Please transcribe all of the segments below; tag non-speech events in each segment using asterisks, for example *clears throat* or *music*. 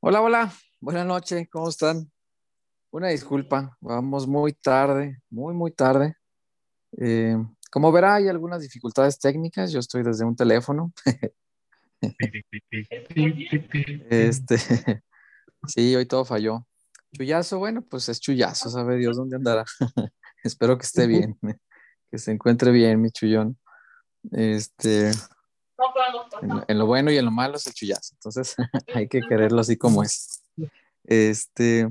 Hola, hola, buenas noches, ¿cómo están? Una disculpa, vamos muy tarde, muy, muy tarde. Eh, como verá, hay algunas dificultades técnicas, yo estoy desde un teléfono. este, *laughs* sí, hoy todo falló. Chuyazo, bueno, pues es chullazo, sabe Dios dónde andará. *laughs* Espero que esté bien, *laughs* que se encuentre bien, mi chullón. Este, en, lo bueno y en lo malo es el chullazo, entonces *laughs* hay que quererlo así como es. Este,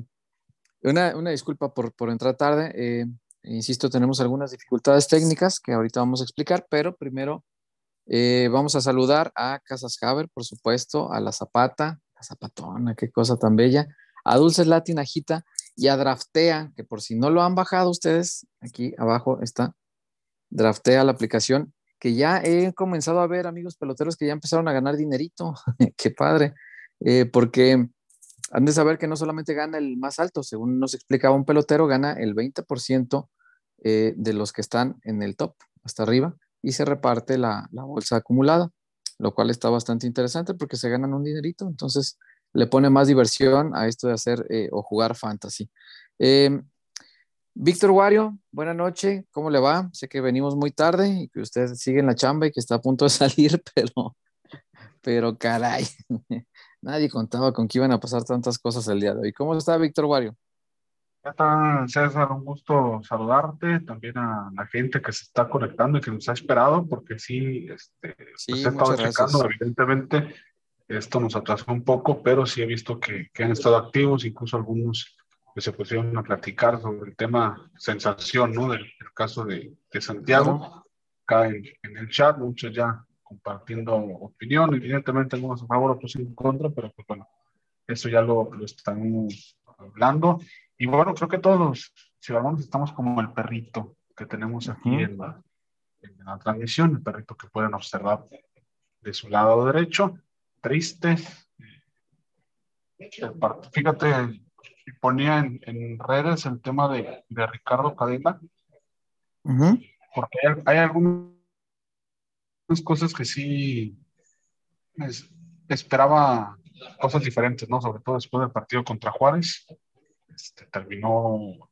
una, una disculpa por, por, entrar tarde. Eh, insisto, tenemos algunas dificultades técnicas que ahorita vamos a explicar, pero primero eh, vamos a saludar a Casas Haber, por supuesto, a la Zapata, la Zapatona, qué cosa tan bella, a Dulces Latinajita y a Draftea, que por si no lo han bajado ustedes, aquí abajo está Draftea la aplicación, que ya he comenzado a ver amigos peloteros que ya empezaron a ganar dinerito, *laughs* qué padre, eh, porque han de saber que no solamente gana el más alto, según nos explicaba un pelotero, gana el 20% eh, de los que están en el top, hasta arriba, y se reparte la, la bolsa acumulada, lo cual está bastante interesante porque se ganan un dinerito, entonces le pone más diversión a esto de hacer eh, o jugar fantasy. Eh, Víctor Wario, buena noche, ¿cómo le va? Sé que venimos muy tarde y que usted sigue en la chamba y que está a punto de *laughs* salir, pero, pero caray, *laughs* nadie contaba con que iban a pasar tantas cosas el día de hoy. ¿Cómo está Víctor Wario? ¿Qué tal, César? Un gusto saludarte, también a la gente que se está conectando y que nos ha esperado, porque sí, este, sí pues he estado checando, evidentemente, esto nos atrasó un poco, pero sí he visto que, que han estado activos, incluso algunos que se pusieron a platicar sobre el tema sensación, ¿no? Del, del caso de, de Santiago, claro. acá en, en, el chat, muchos ya compartiendo opinión, evidentemente algunos a favor, otros en contra, pero pues bueno, eso ya lo, lo están hablando. Y bueno, creo que todos los ciudadanos estamos como el perrito que tenemos aquí uh -huh. en, la, en la transmisión, el perrito que pueden observar de su lado derecho triste. Fíjate, ponía en, en redes el tema de, de Ricardo Cadena, uh -huh. porque hay, hay, algunas cosas que sí es, esperaba cosas diferentes, ¿no? Sobre todo después del partido contra Juárez. Este, terminó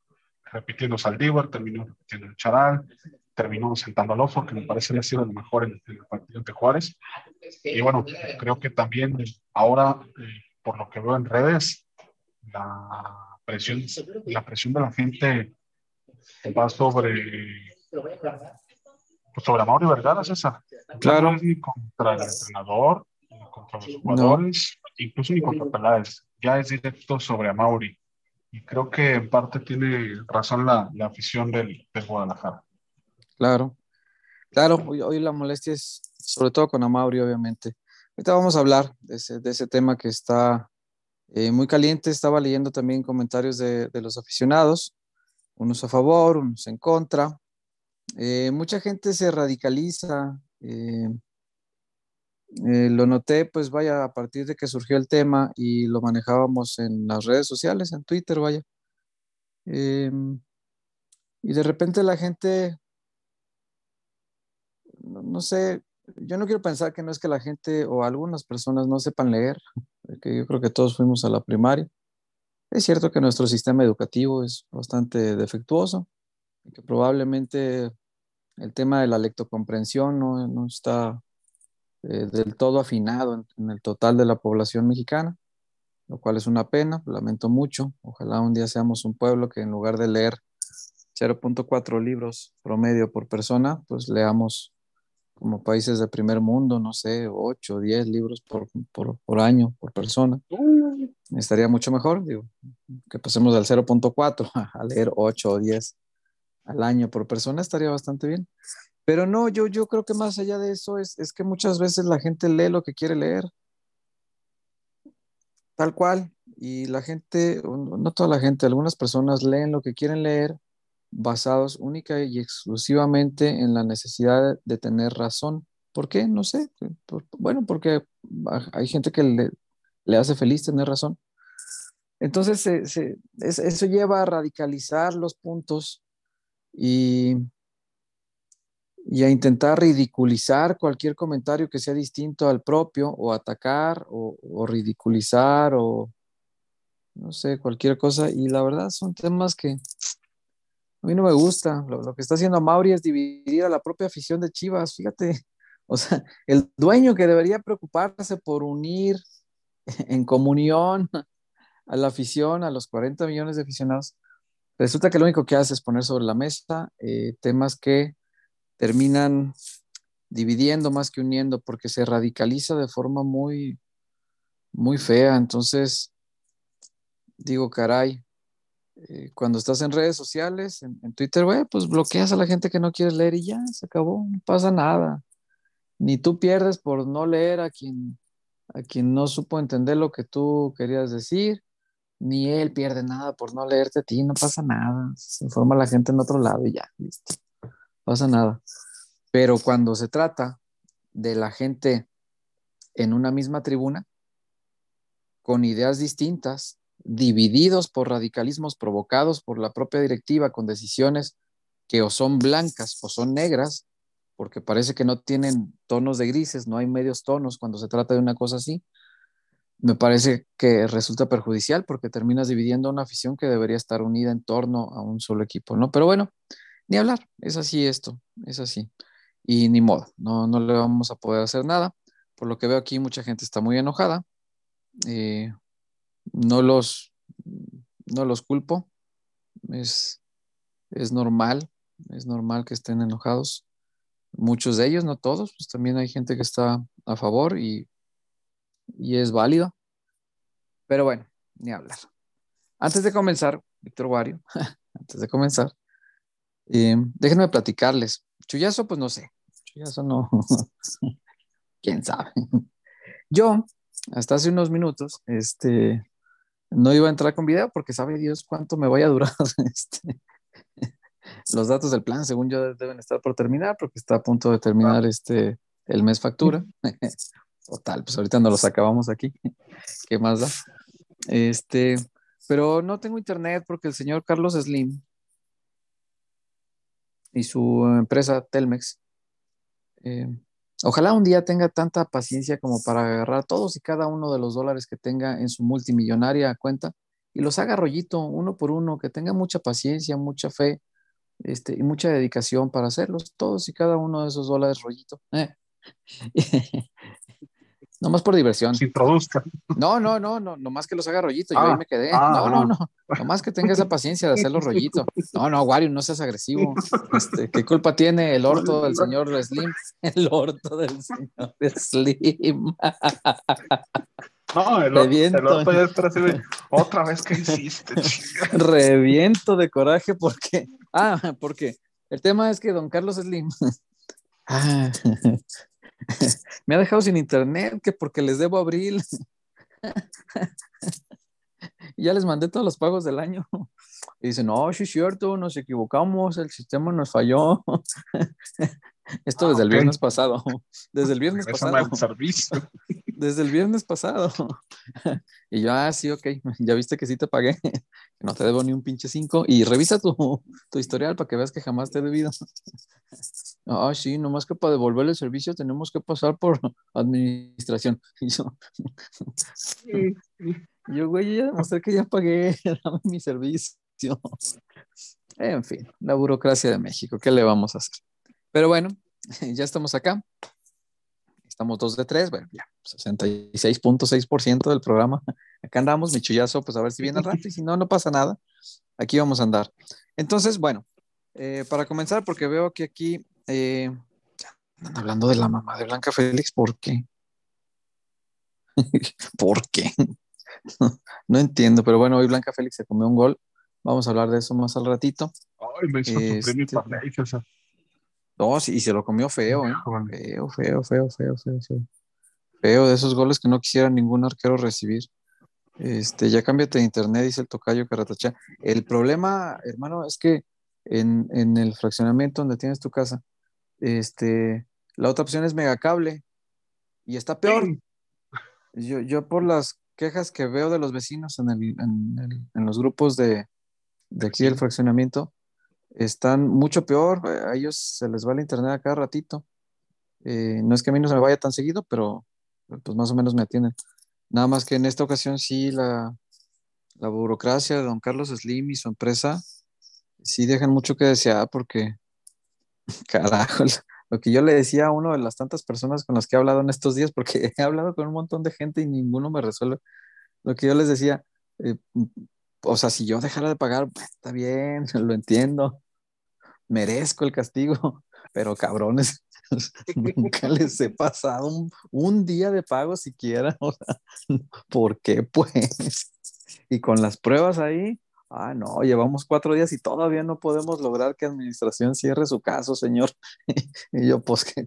repitiendo Saldívar, terminó repitiendo el Charal, terminó sentando al Oso, que me parece que ha sido el mejor en, en, el partido de Juárez. Y bueno, creo que también ahora, eh, por lo que veo en redes, la presión, la presión de la gente va sobre, pues sobre Mauri Vergara, César. Claro. Ni contra el entrenador, ni contra los jugadores, no. incluso ni contra Peláez. Ya es directo sobre Amauri. Y creo que en parte tiene razón la, la afición del, del Guadalajara. Claro, claro, hoy, hoy, la molestia es sobre todo con Amauri, obviamente. Ahorita vamos a hablar de ese, de ese tema que está eh, muy caliente. Estaba leyendo también comentarios de, los aficionados, unos a favor, unos en contra. Eh, mucha gente se radicaliza. Eh, lo noté, pues vaya, a partir de que surgió el tema y lo manejábamos en las redes sociales, en Twitter, vaya. y de repente la gente no, sé, yo no quiero pensar que no es que la gente o algunas personas no sepan leer, porque yo creo que todos fuimos a la primaria. Es cierto que nuestro sistema educativo es bastante defectuoso y que probablemente el tema de la lectocomprensión no, no está eh, del todo afinado en, en, el total de la población mexicana, lo cual es una pena, lamento mucho. Ojalá un día seamos un pueblo que en lugar de leer 0.4 libros promedio por persona, pues leamos como países de primer mundo, no sé, 8 o 10 libros por, por, por, año, por persona. Estaría mucho mejor, digo, que pasemos del 0.4 *laughs* a leer 8 o 10 al año por persona, estaría bastante bien. Pero no, yo, yo creo que más allá de eso es, es que muchas veces la gente lee lo que quiere leer. Tal cual. Y la gente, no toda la gente, algunas personas leen lo que quieren leer basados única y exclusivamente en la necesidad de tener razón. ¿Por qué? No sé. Por, bueno, porque hay gente que le, hace feliz tener razón. Entonces, eso lleva a radicalizar los puntos y a intentar ridiculizar cualquier comentario que sea distinto al propio o atacar o, ridiculizar o no sé, cualquier cosa. Y la verdad son temas que a mí no me gusta. Lo, que está haciendo Mauri es dividir a la propia afición de Chivas. Fíjate, *laughs* o sea, el dueño que debería preocuparse por unir *laughs* en comunión a la afición, a los 40 millones de aficionados, resulta que lo único que hace es poner sobre la mesa eh, temas que terminan dividiendo más que uniendo porque se radicaliza de forma muy, muy fea. Entonces, digo, caray, eh, cuando estás en redes sociales, en, Twitter, güey, pues bloqueas a la gente que no quieres leer y ya, se acabó, no pasa nada. Ni tú pierdes por no leer a quien, a quien no supo entender lo que tú querías decir, ni él pierde nada por no leerte a ti, no pasa nada. Se informa la gente en otro lado y ya, listo pasa nada. Pero cuando se trata de la gente en una misma tribuna, con ideas distintas, divididos por radicalismos provocados por la propia directiva, con decisiones que o son blancas o son negras, porque parece que no tienen tonos de grises, no hay medios tonos cuando se trata de una cosa así, me parece que resulta perjudicial porque terminas dividiendo una afición que debería estar unida en torno a un solo equipo, ¿no? Pero bueno, ni hablar, es así esto, es así. Y ni modo, no, no le vamos a poder hacer nada. Por lo que veo aquí, mucha gente está muy enojada. Eh, no, los, no los culpo, es, es normal, es normal que estén enojados. Muchos de ellos, no todos, pues también hay gente que está a favor y, y es válido. Pero bueno, ni hablar. Antes de comenzar, Víctor Wario, *laughs* antes de comenzar, eh, déjenme platicarles. Chuyazo, pues no sé. Chuyazo no. *laughs* ¿Quién sabe? Yo, hasta hace unos minutos, este, no iba a entrar con video porque sabe Dios cuánto me vaya a durar *laughs* este, los datos del plan, según yo, deben estar por terminar porque está a punto de terminar este, el mes factura. *laughs* Total, pues ahorita no los acabamos aquí. *laughs* ¿Qué más da? Este, pero no tengo internet porque el señor Carlos Slim y su empresa Telmex. Eh, ojalá un día tenga tanta paciencia como para agarrar todos y cada uno de los dólares que tenga en su multimillonaria cuenta y los haga rollito uno por uno, que tenga mucha paciencia, mucha fe este, y mucha dedicación para hacerlos, todos y cada uno de esos dólares rollito. Eh. *laughs* No más por diversión. Se introduzca. No, no, no, no, nomás que los haga rollito, yo ahí ah, me quedé. Ah, no, no, no, nomás que tenga esa paciencia de hacerlo rollito. No, no, Wario, no seas agresivo. Este, ¿Qué culpa tiene el orto del señor Slim? *laughs* El orto del señor Slim. No, el, orto ya está así otra vez que hiciste. Reviento de coraje porque, ah, porque el tema es que don Carlos Slim *laughs* ah, *laughs* me ha dejado sin internet, que porque les debo abril. *laughs* ya les mandé todos los pagos del año. Y dicen, no, sí es cierto, nos equivocamos, el sistema nos falló. *laughs* Esto desde el viernes pasado. Desde el viernes pasado. Desde el viernes pasado. Y yo, ah, sí, ok, ya viste que sí te pagué. No te debo ni un pinche cinco. Y revisa tu, tu historial para que veas que jamás te he debido. Ah, sí, nomás que para devolver el servicio tenemos que pasar por *laughs* administración. *laughs* Y yo, yo güey, ya demostré que ya pagué, *laughs* mi servicio. En fin, la burocracia de México, ¿qué le vamos a hacer? Pero bueno, ya estamos acá. Estamos dos de tres, bueno, ya, 66.6% del programa. Acá andamos, mi chullazo, pues a ver si viene al rato y si no, no pasa nada. Aquí vamos a andar. Entonces, bueno, eh, para comenzar, porque veo que aquí eh, hablando de la mamá de Blanca Félix, ¿por qué? *laughs* ¿Por qué? *laughs* no entiendo, pero bueno, hoy Blanca Félix se comió un gol. Vamos a hablar de eso más al ratito. Ay, me hizo este... No, sí, y se lo comió feo, ¿eh? Feo, feo, feo, feo, feo, feo. Feo, de esos goles que no quisiera ningún arquero recibir. Este, ya cámbiate de internet, dice el tocayo Caratacha. El problema, hermano, es que en, en el fraccionamiento donde tienes tu casa, este, la otra opción es megacable y está peor. Yo, yo por las quejas que veo de los vecinos en, el, en, los grupos de, de aquí del fraccionamiento, están mucho peor. A ellos se les va el internet a cada ratito. Eh, no es que a mí no se me vaya tan seguido, pero pues más o menos me atienden. Nada más que en esta ocasión sí la, la burocracia de don Carlos Slim y su empresa sí dejan mucho que desear porque, *laughs* carajo, lo que yo le decía a uno de las tantas personas con las que he hablado en estos días, porque *laughs* he hablado con un montón de gente y ninguno me resuelve, lo que yo les decía, eh, o sea, si yo dejara de pagar, pues, está bien, *laughs* lo entiendo, merezco el castigo, pero cabrones, nunca les he pasado un, día de pago siquiera, o sea, ¿por qué pues? Y con las pruebas ahí, ah, no, llevamos cuatro días y todavía no podemos lograr que administración cierre su caso, señor. *laughs* y yo, pues, que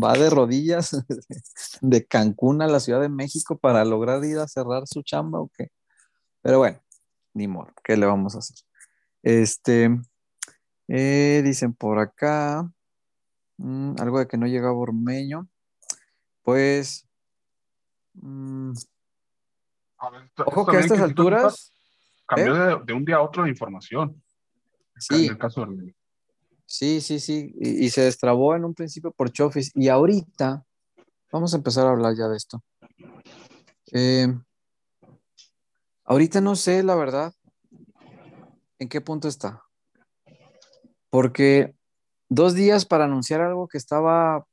va de rodillas *laughs* de Cancún a la Ciudad de México para lograr ir a cerrar su chamba o qué. Pero bueno, ni modo, ¿qué le vamos a hacer? Este, eh, dicen por acá, mm, algo de que no llega Bormeño. Pues, mm, ojo que a estas alturas... Cambió ¿eh? de, un día a otro de información. Sí. Sí, sí, sí. Y, se destrabó en un principio por Chofis. Y ahorita, vamos a empezar a hablar ya de esto. Eh, ahorita no sé, la verdad, en qué punto está. Porque dos días para anunciar algo que estaba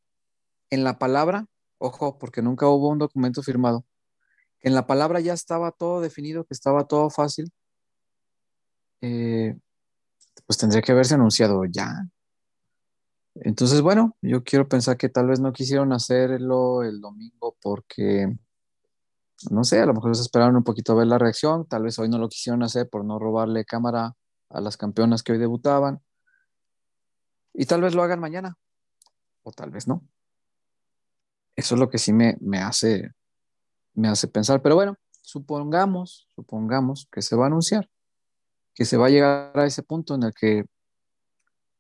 en la palabra, ojo, porque nunca hubo un documento firmado, que en la palabra ya estaba todo definido, que estaba todo fácil, eh, pues tendría que haberse anunciado ya. Entonces, bueno, yo quiero pensar que tal vez no quisieron hacerlo el domingo porque, no sé, a lo mejor esperaron un poquito a ver la reacción, tal vez hoy no lo quisieron hacer por no robarle cámara a las campeonas que hoy debutaban. Y tal vez lo hagan mañana, o tal vez no. Eso es lo que sí me, me hace, me hace pensar. Pero bueno, supongamos, supongamos que se va a anunciar, que se va a llegar a ese punto en el que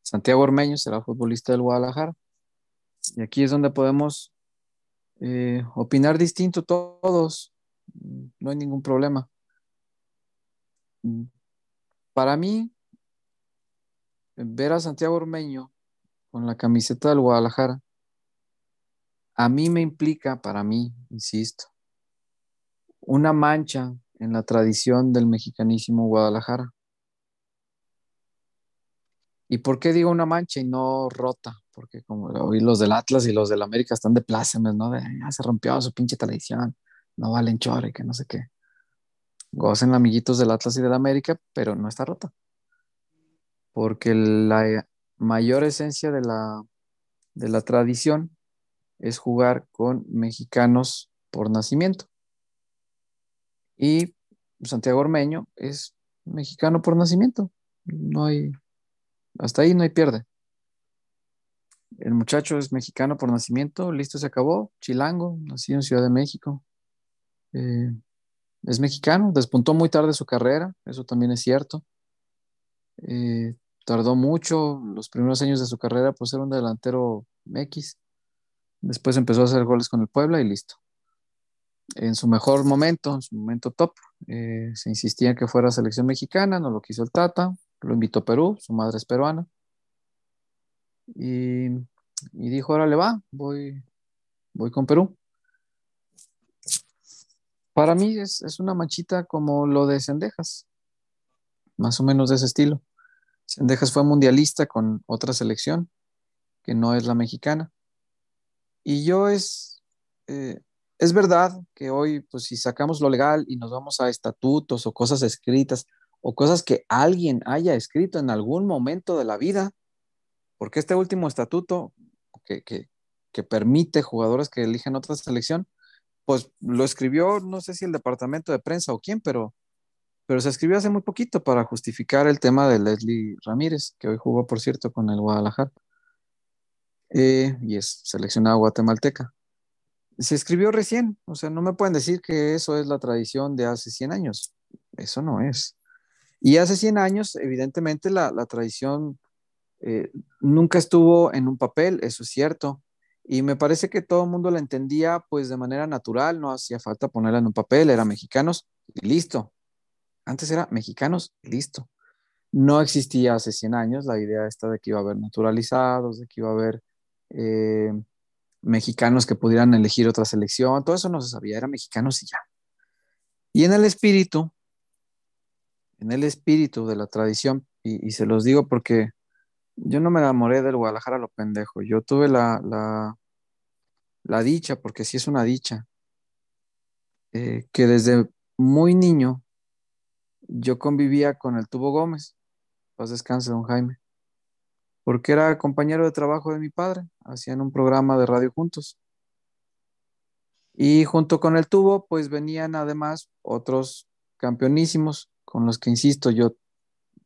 Santiago Ormeño será futbolista del Guadalajara. Y aquí es donde podemos eh, opinar distinto todos. No hay ningún problema. Para mí, ver a Santiago Ormeño con la camiseta del Guadalajara, a mí me implica, para mí, insisto, una mancha en la tradición del mexicanísimo Guadalajara. ¿Y por qué digo una mancha y no rota? Porque como hoy los del Atlas y los del América están de plácemes, ¿no? Se rompió su pinche tradición, no valen chore, que no sé qué. Gocen amiguitos del Atlas y del América, pero no está rota porque la mayor esencia de la, de la tradición es jugar con mexicanos por nacimiento. Y Santiago Ormeño es mexicano por nacimiento. No hay, hasta ahí no hay pierde. El muchacho es mexicano por nacimiento, listo, se acabó. Chilango, nacido en Ciudad de México. Eh, es mexicano, despuntó muy tarde su carrera, eso también es cierto. Eh, tardó mucho, los primeros años de su carrera, pues era un delantero X. Después empezó a hacer goles con el Puebla y listo. En su mejor momento, en su momento top, eh, se insistía que fuera selección mexicana, no lo quiso el Tata, lo invitó a Perú, su madre es peruana. Y, y dijo, le va, voy, voy con Perú. Para mí es, es una manchita como lo de Cendejas, más o menos de ese estilo. Sendejas fue mundialista con otra selección, que no es la mexicana. Y yo es, eh, es verdad que hoy, pues si sacamos lo legal y nos vamos a estatutos o cosas escritas o cosas que alguien haya escrito en algún momento de la vida, porque este último estatuto que, que permite jugadores que elijan otra selección, pues lo escribió, no sé si el departamento de prensa o quién, pero pero se escribió hace muy poquito para justificar el tema de Leslie Ramírez, que hoy jugó, por cierto, con el Guadalajara. Eh, y es seleccionado guatemalteca. Se escribió recién, o sea, no me pueden decir que eso es la tradición de hace 100 años. Eso no es. Y hace 100 años, evidentemente, la, tradición eh, nunca estuvo en un papel, eso es cierto. Y me parece que todo el mundo la entendía pues de manera natural, no hacía falta ponerla en un papel, eran mexicanos y listo, antes era mexicanos, listo. no existía hace 100 años la idea esta de que iba a haber naturalizados, de que iba a haber eh, mexicanos que pudieran elegir otra selección, todo eso no se sabía, eran mexicanos y ya. Y en el espíritu, en el espíritu de la tradición, y, se los digo porque yo no me enamoré del Guadalajara lo pendejo, yo tuve la, la, la dicha, porque sí es una dicha, eh, que desde muy niño yo convivía con el Tubo Gómez, paz descanse, don Jaime, porque era compañero de trabajo de mi padre, hacían un programa de radio juntos. Y junto con el Tubo, pues venían además otros campeonísimos, con los que, insisto, yo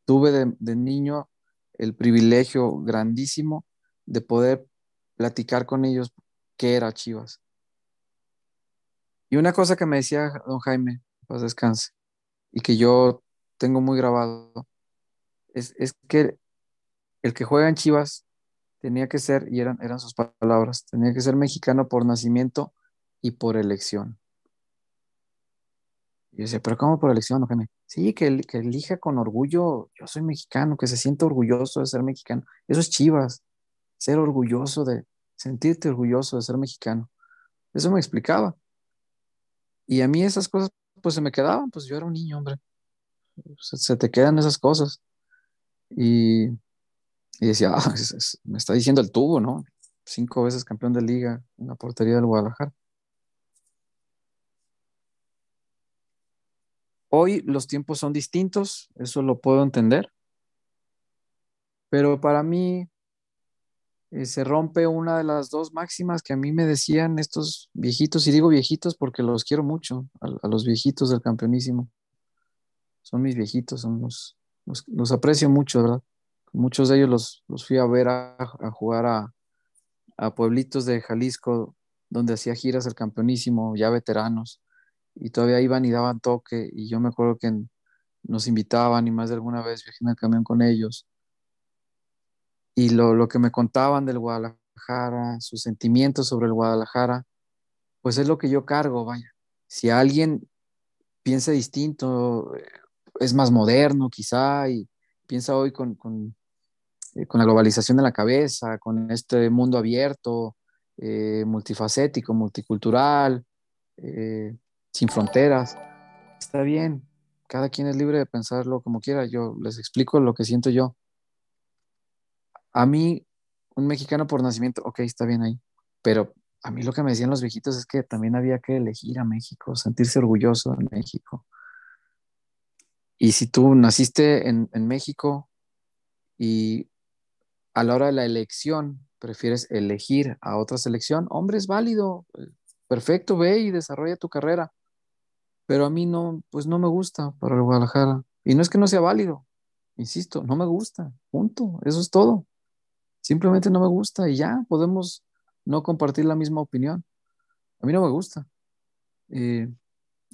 tuve de, niño el privilegio grandísimo de poder platicar con ellos qué era Chivas. Y una cosa que me decía don Jaime, pues descanse, y que yo tengo muy grabado, es, que el que juega en Chivas tenía que ser, y eran, eran sus palabras, tenía que ser mexicano por nacimiento y por elección. Y decía, pero ¿cómo por elección, don Jaime? Sí, que, que elija con orgullo, yo soy mexicano, que se sienta orgulloso de ser mexicano. Eso es Chivas, ser orgulloso de, sentirte orgulloso de ser mexicano. Eso me explicaba. Y a mí esas cosas pues se me quedaban, pues yo era un niño, hombre. Se, te quedan esas cosas. Y, decía, ah, me está diciendo el tubo, ¿no? Cinco veces campeón de liga en la portería del Guadalajara. Hoy los tiempos son distintos, eso lo puedo entender, pero para mí eh, se rompe una de las dos máximas que a mí me decían estos viejitos, y digo viejitos porque los quiero mucho, a, los viejitos del campeonísimo. Son mis viejitos, los, aprecio mucho, ¿verdad? Muchos de ellos los, fui a ver a, a jugar a, a pueblitos de Jalisco, donde hacía giras el campeonísimo, ya veteranos y todavía iban y daban toque y yo me acuerdo que nos invitaban y más de alguna vez viajé en el camión con ellos. Y lo, lo que me contaban del Guadalajara, sus sentimientos sobre el Guadalajara, pues es lo que yo cargo, vaya. Si alguien piensa distinto, es más moderno quizá y piensa hoy con, con, eh, con la globalización de la cabeza, con este mundo abierto, eh, multifacético, multicultural, eh, sin fronteras. Está bien, cada quien es libre de pensarlo como quiera. Yo les explico lo que siento yo. A mí, un mexicano por nacimiento, ok, está bien ahí, pero a mí lo que me decían los viejitos es que también había que elegir a México, sentirse orgulloso de México. Y si tú naciste en, en México y a la hora de la elección prefieres elegir a otra selección, hombre, es válido, perfecto, ve y desarrolla tu carrera pero a mí no, pues no me gusta para el Guadalajara. Y no es que no sea válido, insisto, no me gusta, punto, eso es todo. Simplemente no me gusta y ya podemos no compartir la misma opinión. A mí no me gusta. Eh,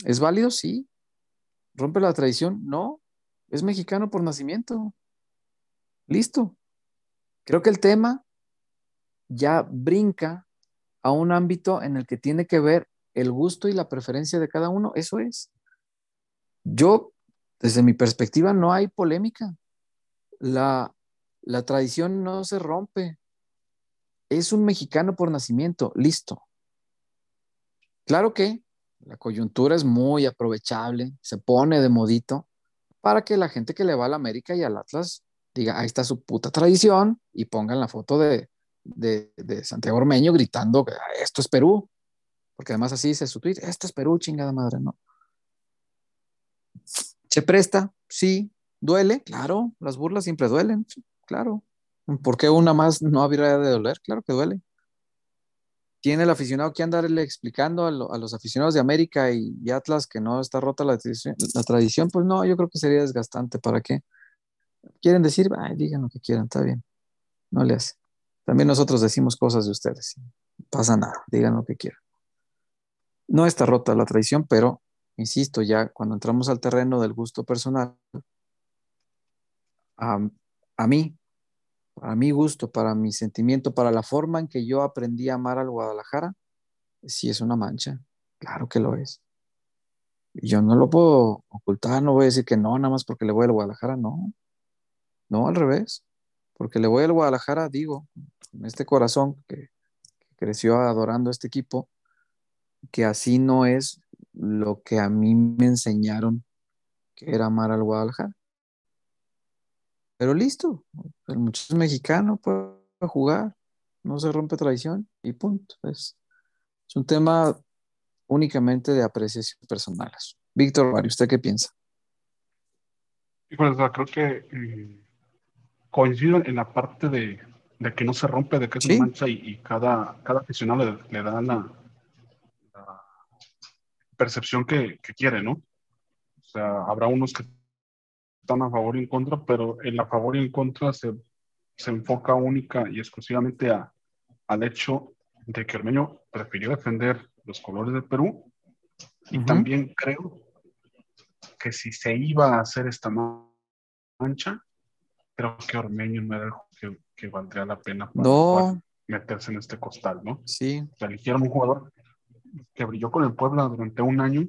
¿Es válido? Sí. ¿Rompe la tradición? No. Es mexicano por nacimiento. Listo. Creo que el tema ya brinca a un ámbito en el que tiene que ver el gusto y la preferencia de cada uno, eso es. Yo, desde mi perspectiva, no hay polémica. La, la tradición no se rompe. Es un mexicano por nacimiento, listo. Claro que la coyuntura es muy aprovechable, se pone de modito para que la gente que le va a la América y al Atlas diga, ahí está su puta tradición y pongan la foto de, de, de Santiago Ormeño gritando, esto es Perú. Porque además así dice su tweet, esto es Perú, chingada madre, ¿no? ¿Se presta? Sí. ¿Duele? Claro, las burlas siempre duelen, claro. ¿Por qué una más no habría de doler? Claro que duele. ¿Tiene el aficionado que andarle explicando a, los aficionados de América y, Atlas que no está rota la tradición, la tradición? Pues no, yo creo que sería desgastante. ¿Para qué? ¿Quieren decir? Ay, digan lo que quieran, está bien. No le hace. También nosotros decimos cosas de ustedes. Pasa nada, digan lo que quieran. No está rota la tradición, pero, insisto, ya cuando entramos al terreno del gusto personal, a, mí, para mi gusto, para mi sentimiento, para la forma en que yo aprendí a amar al Guadalajara, sí es una mancha, claro que lo es. Yo no lo puedo ocultar, no voy a decir que no, nada más porque le voy al Guadalajara, no. No, al revés, porque le voy al Guadalajara, digo, en este corazón que, creció adorando este equipo, que así no es lo que a mí me enseñaron que era amar al Guadalajara. Pero listo, el muchacho mexicano, puede jugar, no se rompe tradición y punto. Es, es un tema únicamente de apreciación personales. Víctor Mario, ¿usted qué piensa? Pues, creo que eh, coincido en la parte de, que no se rompe, de que es una mancha y, cada, cada aficionado le, da la, percepción que, quiere, ¿no? O sea, habrá unos que están a favor y en contra, pero en la favor y en contra se, enfoca única y exclusivamente a, al hecho de que Ormeño prefirió defender los colores del Perú y también creo que si se iba a hacer esta mancha, creo que Ormeño no era el que, valdría la pena para, meterse en este costal, ¿no? Sí. O eligieron un jugador que brilló con el Puebla durante un año,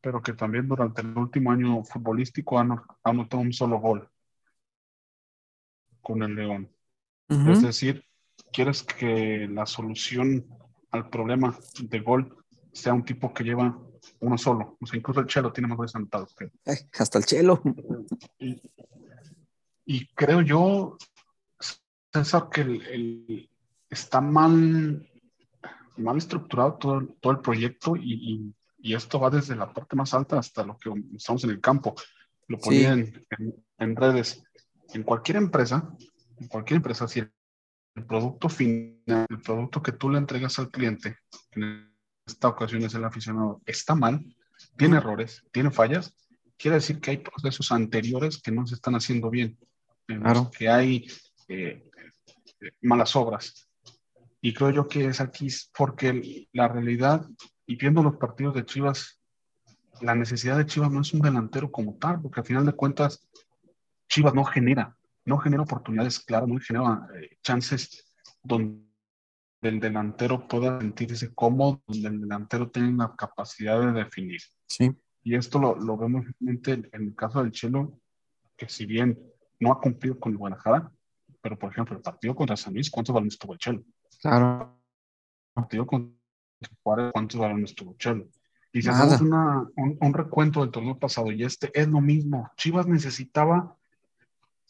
pero que también durante el último año futbolístico ha anotado un solo gol con el León. Es decir, quieres que la solución al problema de gol sea un tipo que lleva uno solo. O sea, incluso el Chelo tiene más goles anotados. hasta el Chelo. Y, creo yo, César, que el, está mal, mal estructurado todo, todo el proyecto y, y, esto va desde la parte más alta hasta lo que estamos en el campo. Lo ponía en, en, redes. En cualquier empresa, en cualquier empresa, si el producto final, el producto que tú le entregas al cliente, en esta ocasión es el aficionado, está mal, tiene errores, tiene fallas, quiere decir que hay procesos anteriores que no se están haciendo bien, que hay eh, malas obras. Y creo yo que es aquí porque la realidad, y viendo los partidos de Chivas, la necesidad de Chivas no es un delantero como tal, porque al final de cuentas, Chivas no genera no genera oportunidades claras, no genera eh, chances donde el delantero pueda sentirse cómodo, donde el delantero tenga la capacidad de definir. Sí. Y esto lo, lo vemos en el caso del Chelo, que si bien no ha cumplido con el Guadalajara, pero por ejemplo, el partido contra San Luis, ¿cuántos balones tuvo el Chelo? Claro. ¿cuántos balones tuvo el Chelo? Y si hacemos una, un, un, recuento del torneo pasado y este es lo mismo, Chivas necesitaba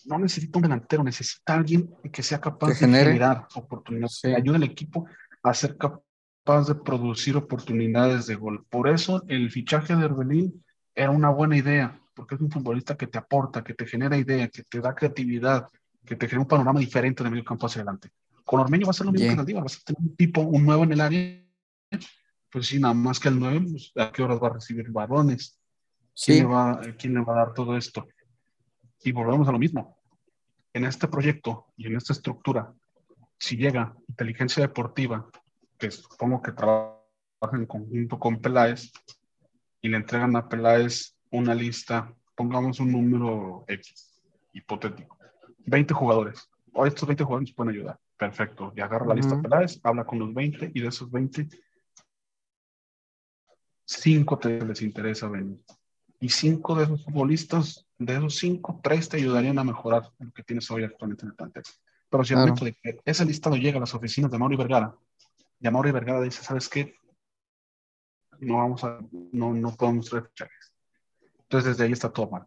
no necesita un delantero, necesita alguien que sea capaz de generar oportunidades, que ayude al equipo a ser capaz de producir oportunidades de gol. Por eso el fichaje de Herbelín era una buena idea, porque es un futbolista que te aporta, que te genera idea, que te da creatividad, que te genera un panorama diferente de medio campo hacia adelante. Con Ormeño va a ser lo mismo que Saldívar, vas a tener un tipo, un nuevo en el área, pues sí, nada más que el nuevo, pues, ¿a qué horas va a recibir balones? ¿Quién, le va, ¿Quién le va a dar todo esto? Y volvemos a lo mismo. En este proyecto y en esta estructura, si llega inteligencia deportiva, que supongo que trabaja en conjunto con Peláez, y le entregan a Peláez una lista, pongamos un número X, hipotético, 20 jugadores. O estos 20 jugadores nos pueden ayudar. Perfecto. Y agarra la lista Peláez, habla con los 20 y de esos 20, 5 te les interesa venir. Y 5 de esos futbolistas de esos cinco, tres te ayudarían a mejorar lo que tienes hoy actualmente en el plantel. Pero si el momento de que ese listado llega a las oficinas de Mauri Vergara, y a Mauri Vergara dice, ¿sabes qué? No vamos a, no, no podemos traer Entonces desde ahí está todo mal.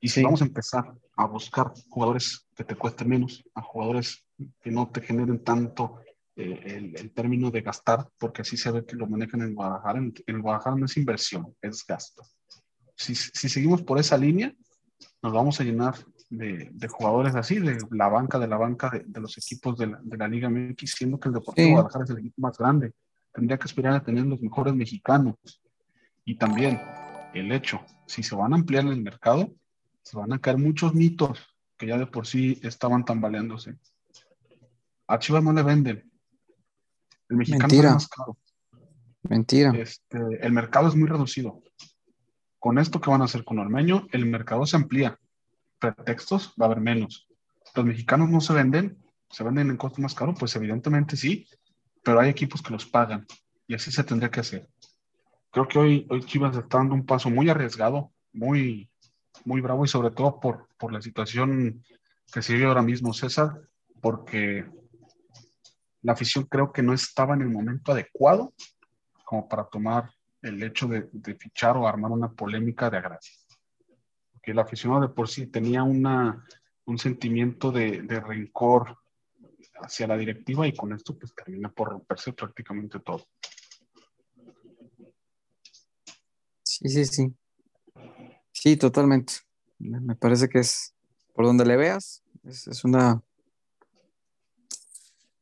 Y si vamos a empezar a buscar jugadores que te cuesten menos, a jugadores que no te generen tanto eh, el, el, término de gastar, porque así se ve que lo manejan en Guadalajara. En, en Guadalajara no es inversión, es gasto. Si, si seguimos por esa línea, nos vamos a llenar de, jugadores así, de la banca, de la banca de, los equipos de la, Liga MX, siendo que el Deportivo Guadalajara es el equipo más grande. Tendría que aspirar a tener los mejores mexicanos. Y también el hecho, si se van a ampliar en el mercado, se van a caer muchos mitos que ya de por sí estaban tambaleándose. A Chivas no le venden. El mexicano es más caro. Mentira. Este, el mercado es muy reducido. Con esto que van a hacer con Ormeño, el mercado se amplía. Pretextos va a haber menos. Los mexicanos no se venden, se venden en costo más caro, pues evidentemente sí, pero hay equipos que los pagan y así se tendría que hacer. Creo que hoy, hoy Chivas está dando un paso muy arriesgado, muy, muy bravo y sobre todo por, por la situación que se vive ahora mismo, César, porque la afición creo que no estaba en el momento adecuado como para tomar el hecho de, fichar o armar una polémica de agracia. Porque el aficionado de por sí tenía una, un sentimiento de, de rencor hacia la directiva y con esto pues termina por romperse prácticamente todo. Sí, sí, sí. Sí, totalmente. Me parece que es por donde le veas, es, una,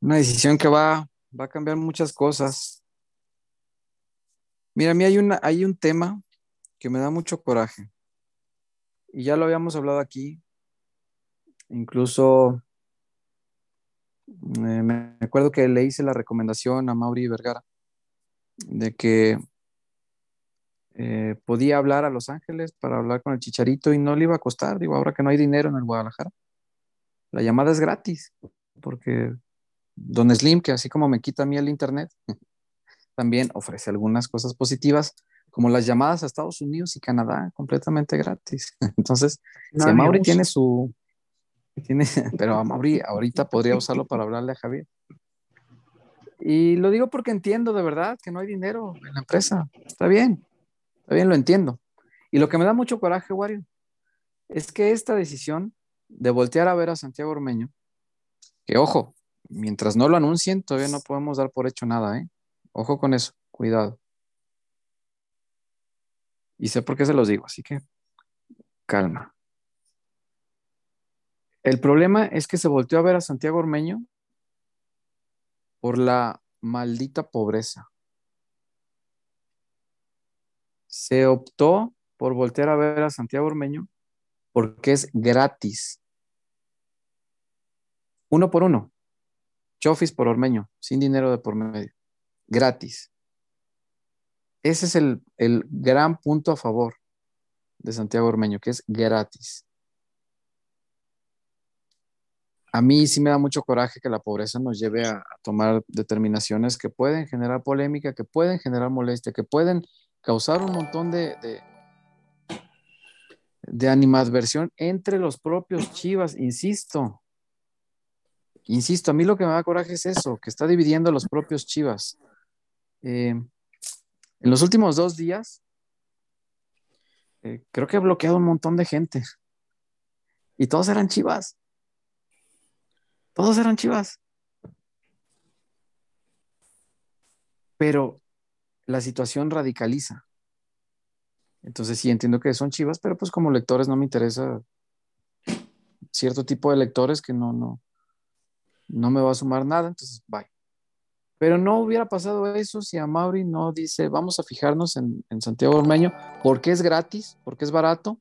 una decisión que va, va a cambiar muchas cosas. Mira, a mí hay, una, hay un tema que me da mucho coraje. Y ya lo habíamos hablado aquí. Incluso eh, me acuerdo que le hice la recomendación a Mauri Vergara de que eh, podía hablar a Los Ángeles para hablar con el Chicharito y no le iba a costar, digo, ahora que no hay dinero en el Guadalajara. La llamada es gratis, porque Don Slim, que así como me quita a mí el internet, *laughs* también ofrece algunas cosas positivas, como las llamadas a Estados Unidos y Canadá, completamente gratis. *laughs* Entonces, si Mauri tiene su, tiene, *laughs* pero a Mauri ahorita podría usarlo para hablarle a Javier. Y lo digo porque entiendo de verdad que no hay dinero en la empresa. Está bien, está bien, lo entiendo. Y lo que me da mucho coraje, Wario, es que esta decisión de voltear a ver a Santiago Ormeño, que ojo, mientras no lo anuncien, todavía no podemos dar por hecho nada, ¿eh? Ojo con eso, cuidado. Y sé por qué se los digo, así que calma. El problema es que se volteó a ver a Santiago Ormeño por la maldita pobreza. Se optó por voltear a ver a Santiago Ormeño porque es gratis. Uno por uno. Chofis por Ormeño, sin dinero de por medio. Gratis. Ese es el, el gran punto a favor de Santiago Ormeño, que es gratis a mí sí me da mucho coraje que la pobreza nos lleve a, tomar determinaciones que pueden generar polémica, que pueden generar molestia, que pueden causar un montón de, de, animadversión entre los propios Chivas, insisto. Insisto, a mí lo que me da coraje es eso, que está dividiendo a los propios Chivas. Eh, en los últimos dos días, eh, creo que he bloqueado un montón de gente. Y todos eran Chivas. Todos eran chivas. Pero la situación radicaliza. Entonces sí entiendo que son chivas, pero pues como lectores no me interesa cierto tipo de lectores que no, no, no me va a sumar nada, entonces bye. Pero no hubiera pasado eso si a Mauri no dice, vamos a fijarnos en, en Santiago Ormeño, porque es gratis, porque es barato,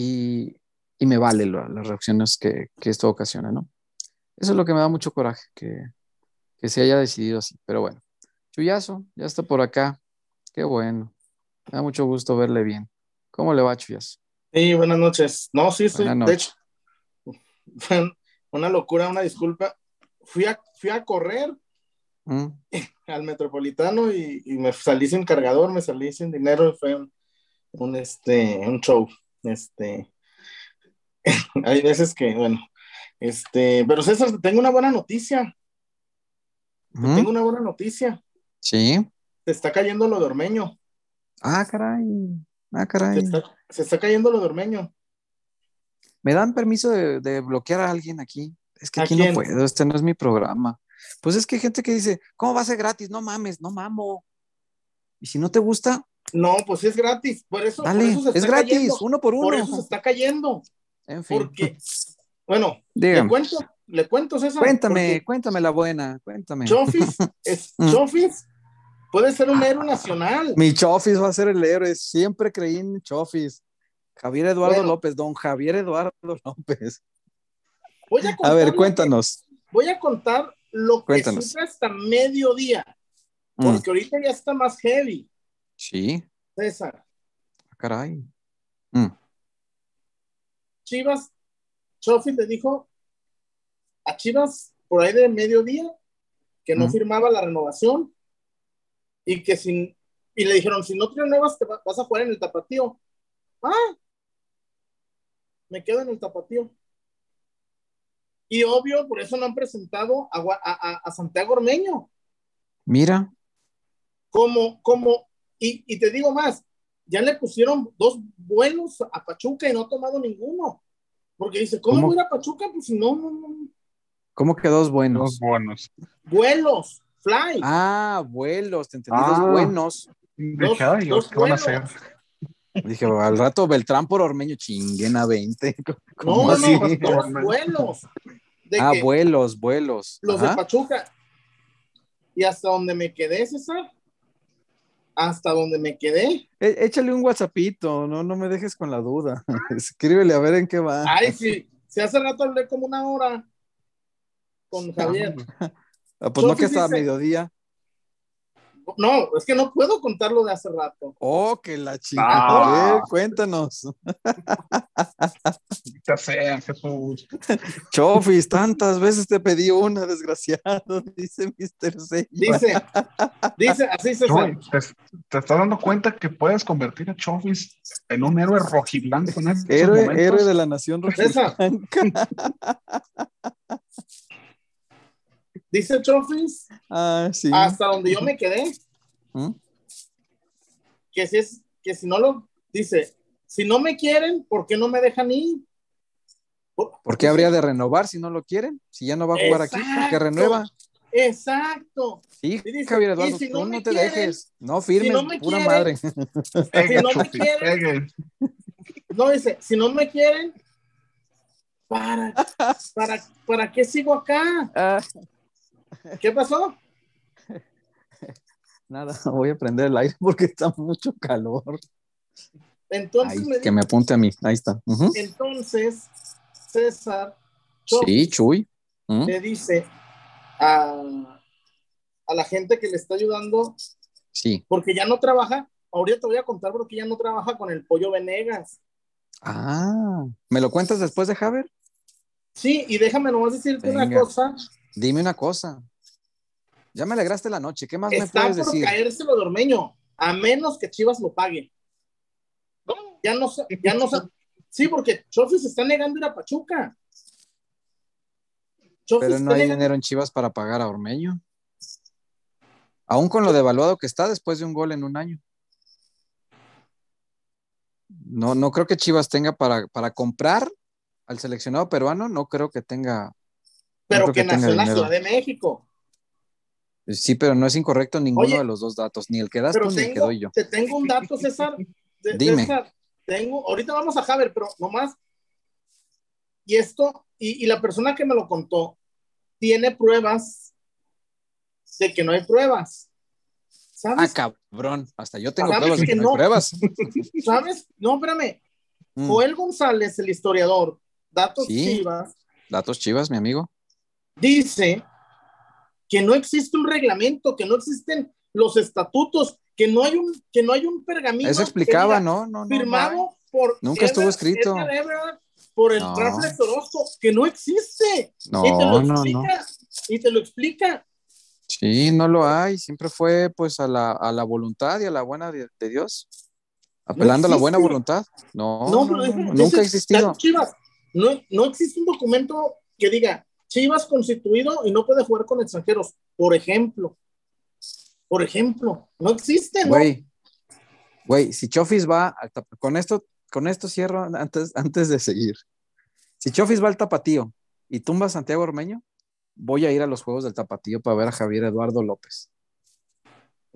y, y me vale las reacciones que, esto ocasiona, ¿no? Eso es lo que me da mucho coraje, que, se haya decidido así. Pero bueno, Chuyazo, ya está por acá. Qué bueno. Me da mucho gusto verle bien. ¿Cómo le va, Chuyazo? Sí, buenas noches. No, sí, estoy, de hecho, *laughs* una locura, una disculpa. Fui a, fui a correr mm. *laughs* al metropolitano y, me salí sin cargador, me salí sin dinero y fue un, un, este, un show. Este, *laughs* hay veces que, bueno, este, pero César, tengo una buena noticia. tengo una buena noticia. Sí. Se está cayendo lo de Ormeño. Ah, caray. Ah, caray. Se está, cayendo lo de Ormeño. ¿Me dan permiso de, bloquear a alguien aquí? Es que aquí no puedo, este no es mi programa. Pues es que hay gente que dice, ¿cómo va a ser gratis? No mames, no mamo. Y si no te gusta. No, pues es gratis. Por eso, Dale, es gratis, uno por uno. Por eso se está cayendo. En fin. Porque, bueno, le cuento, le cuento, César. Cuéntame, cuéntame la buena, cuéntame. Chofis, *laughs* es, mm. Chofis puede ser un héroe nacional. Mi Chofis va a ser el héroe, siempre creí en Chofis. Javier Eduardo López, don Javier Eduardo *laughs* López. Voy a, a ver, cuéntanos. voy a contar lo que sufre hasta mediodía, mm. porque ahorita ya está más heavy. Sí. César. Ah, caray. Mm. Chivas, Sofi le dijo a Chivas por ahí de mediodía que no firmaba la renovación y que sin y le dijeron si no te renuevas te vas a jugar en el tapatío. Ah, me quedo en el tapatío. Y obvio, por eso no han presentado a, a, Santiago Ormeño. Mira. Como, como, y, y, te digo más, ya le pusieron dos vuelos a Pachuca y no ha tomado ninguno. Porque dice, ¿cómo, voy a Pachuca? Pues si no, no, no. ¿Cómo que dos buenos? Dos buenos. Vuelos, fly. Ah, vuelos, te entendí, dos ah. buenos. Dos, ¿qué van a hacer? Dije, al rato Beltrán por Ormeño, chinguen a 20. *laughs* ¿Cómo no, así? no, vuelos. ah, vuelos, vuelos. Los de Pachuca. Y hasta donde me quedé, César. Hasta donde me quedé. E, échale un WhatsAppito, no, no me dejes con la duda. *laughs* Escríbele a ver en qué va. Ay, sí. Si hace rato hablé como una hora con Javier. Ah, pues no que estaba a mediodía. No, es que no puedo contarlo de hace rato. Oh, que la chica. A ver, cuéntanos. Ya sea, Jesús. Chofis, tantas veces te pedí una, desgraciado, *laughs* dice Mr. C. Dice, dice, así se te, te estás dando cuenta que puedes convertir a Chofis en un héroe rojiblanco en héroe, héroe de la nación rojiblanca. *laughs* Dice Chofis, ah, sí. hasta donde yo me quedé, ¿Mm? que si es, que si no lo, dice, si no me quieren, ¿por qué no me dejan ir? ¿Por qué habría de renovar si no lo quieren? Si ya no va a jugar aquí, ¿por qué renueva? Exacto. Sí, Javier Eduardo, si no tú no te dejes. No firmes, pura madre. Si no *laughs* me quieren, no dice, si no me quieren, ¿para, *laughs* para, para qué sigo acá? Ah. ¿Qué pasó? *laughs* Nada, voy a prender el aire porque está mucho calor. Entonces que me apunte a mí, ahí está. Entonces, César sí, Chuy. le dice a, a, la gente que le está ayudando, sí. porque ya no trabaja, ahorita te voy a contar porque ya no trabaja con el pollo Venegas. Ah, ¿me lo cuentas después de Javier? Sí, y déjame nomás decirte una cosa. Dime una cosa. Ya me alegraste la noche. ¿Qué más me puedes decir? Está por caerse lo dormeño, a menos que Chivas lo pague. Ya no sé, ya no sé. Sí, porque Chofis se está negando ir a Pachuca. Pero no hay dinero en Chivas para pagar a Ormeño. Aún con lo devaluado que está después de un gol en un año. No, no creo que Chivas tenga para, para comprar al seleccionado peruano, no creo que tenga pero que, nació en la Ciudad de México. Sí, pero no es incorrecto ninguno de los dos datos, ni el que das tú ni el que doy yo. Te tengo un dato, César. Dime. tengo, ahorita vamos a Javier, pero nomás. Y esto, y, la persona que me lo contó, tiene pruebas de que no hay pruebas. ¿Sabes? Ah, cabrón, hasta yo tengo pruebas de que, no, hay pruebas. *laughs* ¿Sabes? No, espérame. Mm. Joel González, el historiador, datos chivas. Datos chivas, mi amigo dice que no existe un reglamento, que no existen los estatutos, que no hay un, que no hay un pergamino. Eso explicaba, ¿no? no, firmado por. Nunca estuvo escrito. por el Rafles Orozco, que no existe. No, y te lo explica, Y te lo explica. Sí, no lo hay. Siempre fue pues a la, a la voluntad y a la buena de, Dios. Apelando a la buena voluntad. No, nunca ha existido. no, no existe un documento que diga, Chivas constituido y no puede jugar con extranjeros, por ejemplo. Por ejemplo, no existe, ¿no? Güey, güey, si Chofis va, con esto, con esto cierro antes, antes de seguir. Si Chofis va al tapatío y tumba a Santiago Ormeño, voy a ir a los juegos del tapatío para ver a Javier Eduardo López.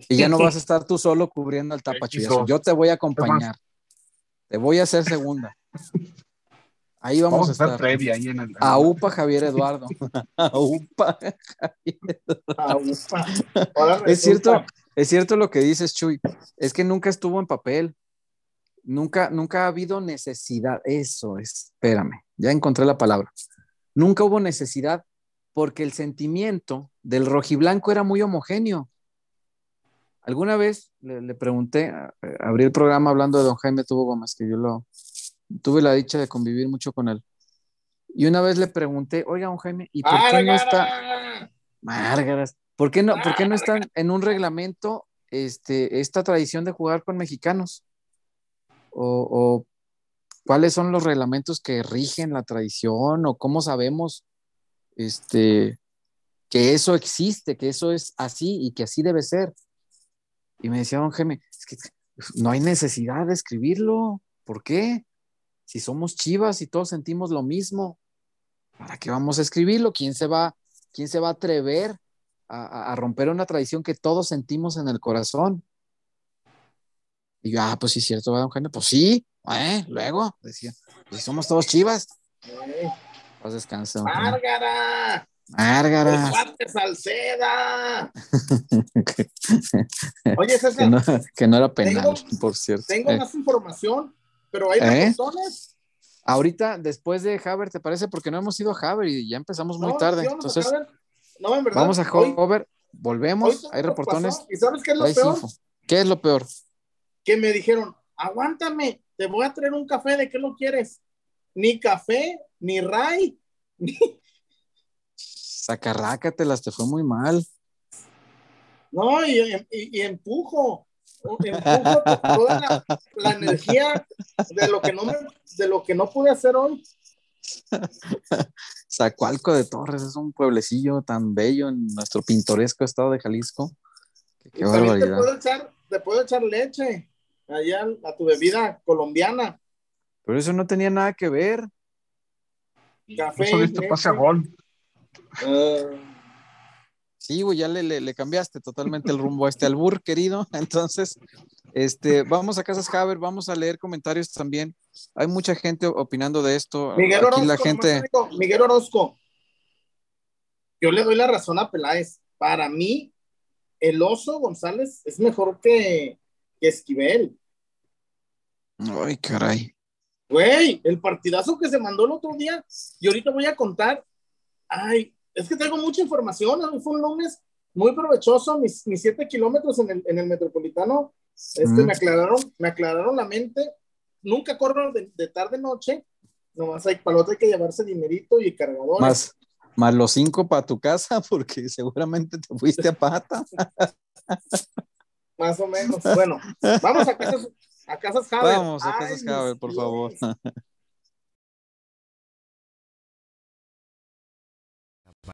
Y ya no vas a estar tú solo cubriendo al tapachuyazo. Yo te voy a acompañar. Te voy a hacer segunda. Ahí vamos, a estar. Previa, ahí en el... Aupa Javier Eduardo. *laughs* Aupa Javier Eduardo. Es cierto, es cierto lo que dices, Chuy. Es que nunca estuvo en papel. Nunca, nunca ha habido necesidad. Eso, espérame, ya encontré la palabra. Nunca hubo necesidad porque el sentimiento del rojiblanco era muy homogéneo. Alguna vez le, pregunté, abrí el programa hablando de don Jaime Tuvo Gómez, que yo lo, tuve la dicha de convivir mucho con él. Y una vez le pregunté, oiga, don Jaime, ¿y por qué no está... Márgaras, ¿por qué no, ¿por qué no está en un reglamento este, esta tradición de jugar con mexicanos? O, cuáles son los reglamentos que rigen la tradición o cómo sabemos este, que eso existe, que eso es así y que así debe ser. Y me decía don Jaime, es que no hay necesidad de escribirlo. ¿Por qué? Si somos chivas y todos sentimos lo mismo, ¿para qué vamos a escribirlo? ¿Quién se va, quién se va a atrever a, romper una tradición que todos sentimos en el corazón? Y yo, ah, pues sí, cierto, don Jaime, pues sí, ¿eh? luego, decía, pues somos todos chivas. Pues descansa. ¡Márgara! ¡Márgara! Salceda! *laughs* Oye, César. Que no, que no era penal, por cierto. Tengo eh. más información, pero hay ¿Eh? Ahorita, después de Haber, ¿te parece? Porque no hemos ido a Haber y ya empezamos muy tarde. entonces, no, en verdad, vamos a Haber, volvemos, hay reportones. ¿Y sabes qué es lo peor? ¿Qué es lo peor? Que me dijeron, aguántame, te voy a traer un café, ¿de qué lo quieres? Ni café, ni ray, *laughs* ni... Sacarrácatelas, te fue muy mal. No, y, empujo, empujo toda la, energía de lo que no de lo que no pude hacer hoy. *laughs* Zacualco de Torres es un pueblecillo tan bello en nuestro pintoresco estado de Jalisco. Qué barbaridad. Te puedo, echar, te puedo echar leche allá a tu bebida colombiana. Pero eso no tenía nada que ver. Café. Eso pase a gol. Ah. Sí, güey, ya le, le, cambiaste totalmente el rumbo a este *laughs* albur, querido. *laughs* Entonces, este, vamos a Casas Haber, vamos a leer comentarios también. Hay mucha gente opinando de esto. Miguel Orozco, la gente... Miguel Orozco, yo le doy la razón a Peláez. Para mí, el oso González es mejor que, que Esquivel. Ay, caray. Güey, el partidazo que se mandó el otro día, y ahorita voy a contar. Ay, es que tengo mucha información. Fue un lunes muy provechoso. Mis, siete kilómetros en el, en el metropolitano este, me, aclararon, me aclararon la mente. Nunca corro de, de tarde-noche. Nomás hay para hay que llevarse dinerito y cargadores. Más, más los cinco para tu casa, *laughs* porque seguramente te fuiste a pata. Más o menos. Bueno, vamos a casas, a casas Vamos a casas Javier, por favor.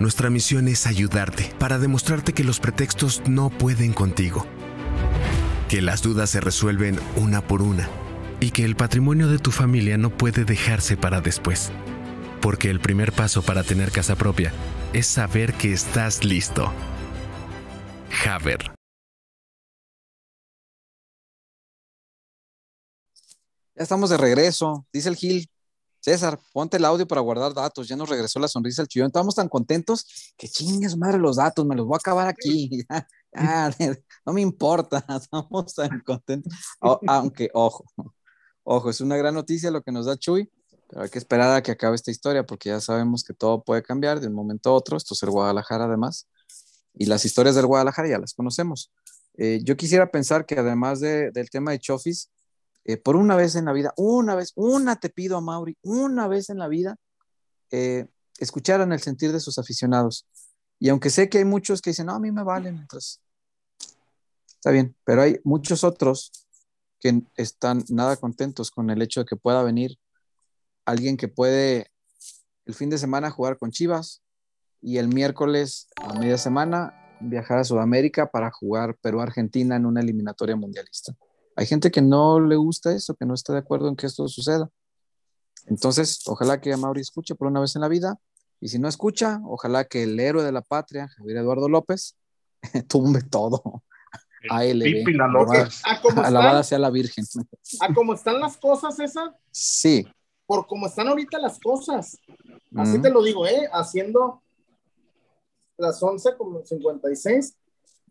nuestra misión es ayudarte para demostrarte que los pretextos no pueden contigo, que las dudas se resuelven una por una y que el patrimonio de tu familia no puede dejarse para después. Porque el primer paso para tener casa propia es saber que estás listo. Haber. Ya estamos de regreso, dice el Gil. César, ponte el audio para guardar datos. Ya nos regresó la sonrisa al chillón. Estábamos tan contentos que chingues madre los datos, me los voy a acabar aquí. *laughs* *laughs* no me importa, *laughs* estamos tan contentos. aunque, ojo, ojo, es una gran noticia lo que nos da Chuy, pero hay que esperar a que acabe esta historia porque ya sabemos que todo puede cambiar de un momento a otro. Esto es el Guadalajara, además. Y las historias del Guadalajara ya las conocemos. Eh, yo quisiera pensar que además del tema de Chofis, eh, por una vez en la vida, una vez, una te pido a Mauri, una vez en la vida, eh, escucharan el sentir de sus aficionados. Y aunque sé que hay muchos que dicen, no, a mí me valen, entonces, está bien, pero hay muchos otros que están nada contentos con el hecho de que pueda venir alguien que puede el fin de semana jugar con Chivas y el miércoles a media semana viajar a Sudamérica para jugar Perú-Argentina en una eliminatoria mundialista. Hay gente que no le gusta eso, que no está de acuerdo en que esto suceda. Entonces, ojalá que Mauri escuche por una vez en la vida. Y si no escucha, ojalá que el héroe de la patria, Javier Eduardo López, *laughs* tumbe todo. A él, alabada *laughs* sea la Virgen. ¿A cómo están las cosas, esa? Sí. Por cómo están ahorita las cosas. Así te lo digo, ¿eh? Haciendo las 11 como 56.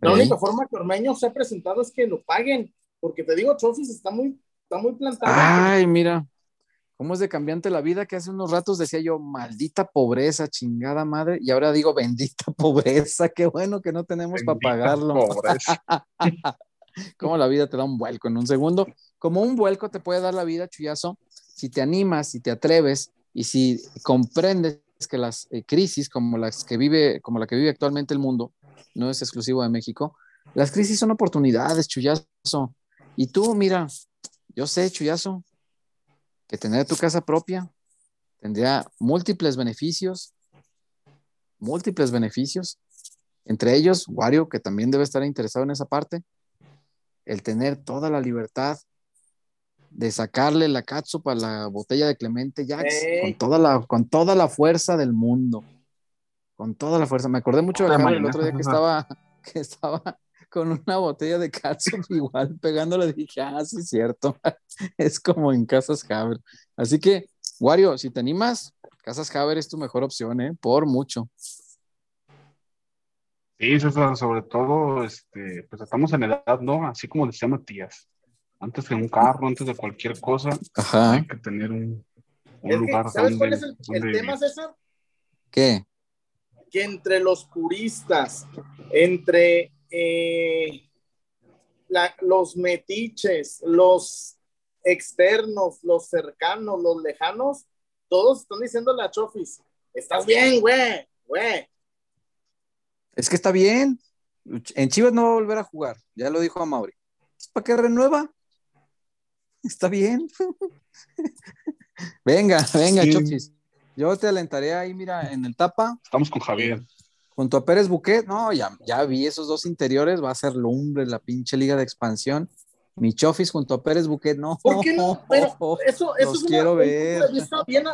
La única forma que Ormeño se ha presentado es que lo paguen. Porque te digo, Chofis está muy, está muy plantado. Ay, mira. cómo es de cambiante la vida que hace unos ratos decía yo, maldita pobreza, chingada madre, y ahora digo, bendita *laughs* pobreza, qué bueno que no tenemos para pagarlo. Pobreza. *laughs* cómo la vida te da un vuelco en un segundo. Como un vuelco te puede dar la vida, chuyazo, si te animas, si te atreves y si comprendes que las eh, crisis como las que vive, como la que vive actualmente el mundo, no es exclusivo de México, las crisis son oportunidades, chuyazo. Y tú, mira, yo sé, chuyazo, que tener tu casa propia tendría múltiples beneficios, múltiples beneficios, entre ellos, Wario, que también debe estar interesado en esa parte, el tener toda la libertad de sacarle la catsup a la botella de Clemente Jax con, toda la, con toda la fuerza del mundo. Con toda la fuerza. Me acordé mucho de el otro día que estaba, *laughs* que estaba con una botella de catsup *laughs* igual pegándole. Dije, ah, sí, es cierto. *laughs* es como en Casas Haber. Así que, Wario, si te animas, Casas Haber es tu mejor opción, ¿eh? Por mucho. Sí, César, sobre todo, este, pues estamos en edad, ¿no? Así como decía Matías. Antes de un carro, antes de cualquier cosa, hay que tener un, lugar. ¿Sabes cuál es el, el tema, César? ¿Qué? Que entre los puristas, entre eh, los metiches, los externos, los cercanos, los lejanos, todos están diciéndole a Chofis, estás bien, güey, güey. Es que está bien. En Chivas no va a volver a jugar, ya lo dijo a Mauri. ¿Para qué renueva? Está bien. *laughs* venga, venga, Chofis. Yo te alentaré ahí, mira, en el tapa. Estamos con Javier. Junto a Pérez Buquet, no, ya, ya vi esos dos interiores, va a ser lumbre la pinche liga de expansión. Mi Chofis junto a Pérez Buquet, no. ¿Por qué no? Pero eso, eso es quiero ver. bien,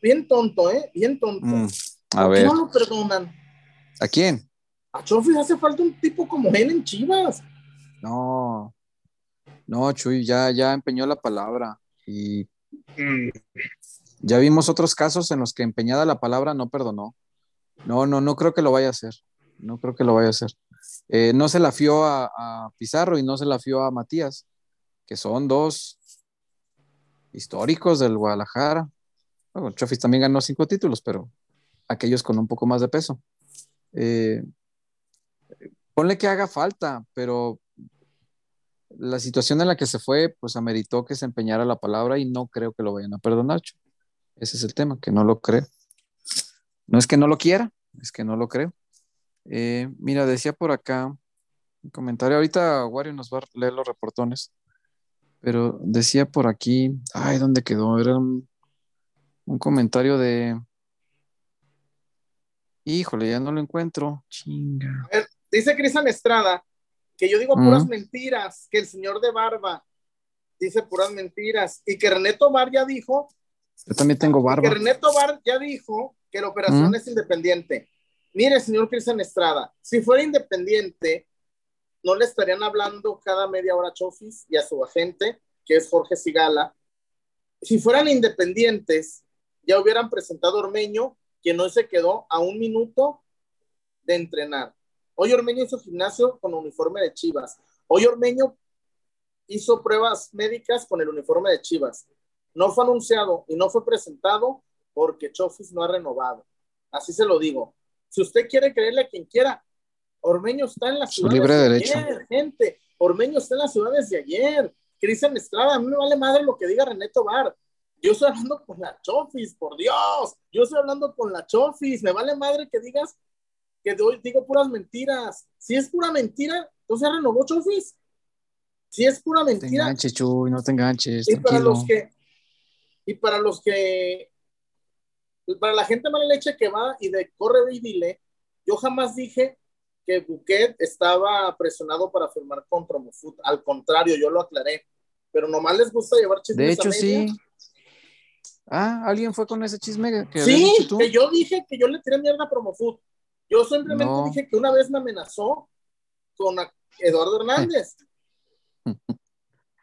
bien, tonto, ¿eh? Bien tonto. Mm, a ver. no lo perdonan? ¿A quién? A Chofis hace falta un tipo como él en Chivas. No. No, Chuy, ya, ya empeñó la palabra. Y mm. ya vimos otros casos en los que empeñada la palabra no perdonó. No, no, no creo que lo vaya a hacer. No creo que lo vaya a hacer. Eh, no se la fió a, Pizarro y no se la fió a Matías, que son dos históricos del Guadalajara. Bueno, Chofis también ganó cinco títulos, pero aquellos con un poco más de peso. Eh, ponle que haga falta, pero la situación en la que se fue, pues ameritó que se empeñara la palabra y no creo que lo vayan a perdonar. Ese es el tema, que no lo creo. No es que no lo quiera, es que no lo creo. Eh, mira, decía por acá un comentario. Ahorita Wario nos va a leer los reportones, pero decía por aquí, ay, ¿dónde quedó? Era un, comentario de. Híjole, ya no lo encuentro. Chinga. dice Cristian Estrada que yo digo puras mentiras, que el señor de barba dice puras mentiras y que René Tobar ya dijo. Yo también tengo barba. Que René Tobar ya dijo que la operación es independiente. Mire, señor Cristian Estrada, si fuera independiente, no le estarían hablando cada media hora a Chofis y a su agente, que es Jorge Sigala. Si fueran independientes, ya hubieran presentado a Ormeño, que no se quedó a un minuto de entrenar. Hoy Ormeño hizo gimnasio con uniforme de Chivas. Hoy Ormeño hizo pruebas médicas con el uniforme de Chivas. No fue anunciado y no fue presentado porque Chofis no ha renovado. Así se lo digo. Si usted quiere creerle a quien quiera, Ormeño está en la ciudad libre de derecho. ayer, gente. Ormeño está en las ciudades de ayer. Cristian Estrada, a mí me vale madre lo que diga René Tobar. Yo estoy hablando con la Chofis, por Dios. Yo estoy hablando con la Chofis. Me vale madre que digas que digo puras mentiras. Si es pura mentira, entonces renovó Chofis. Si es pura mentira. No te enganches, Chuy, no te enganches. Y para los que, y para los que para la gente mala leche que va y de corre y dile, yo jamás dije que Buquet estaba presionado para firmar con Promofood. Al contrario, yo lo aclaré. Pero nomás les gusta llevar chismes. De hecho, sí. Ah, ¿alguien fue con ese chisme que Sí, que yo dije que yo le tiré mierda a Promofood. Yo simplemente dije que una vez me amenazó con Eduardo Hernández. *laughs*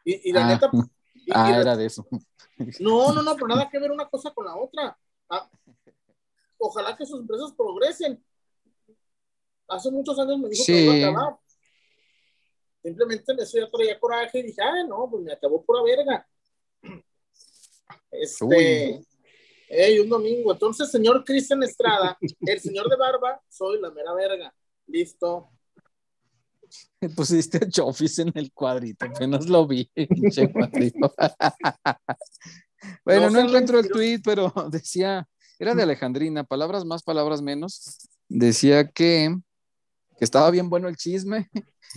y, la ah. neta. ah, era de eso. No, no, no, pero nada que ver una cosa con la otra. Ah, ojalá que sus empresas progresen. Hace muchos años me dijo que iba a acabar. Simplemente me ya traía coraje y dije, ah, no, pues me acabó pura verga. *clears throat* Este, hey, un domingo. Entonces, señor Cristian Estrada, *laughs* el señor de barba, soy la mera verga. Listo. *laughs* Pusiste a Chofis en el cuadrito, apenas lo vi. *laughs* bueno, no, encuentro el tweet, pero *laughs* decía, era de Alejandrina, palabras más, palabras menos. Decía que, que estaba bien bueno el chisme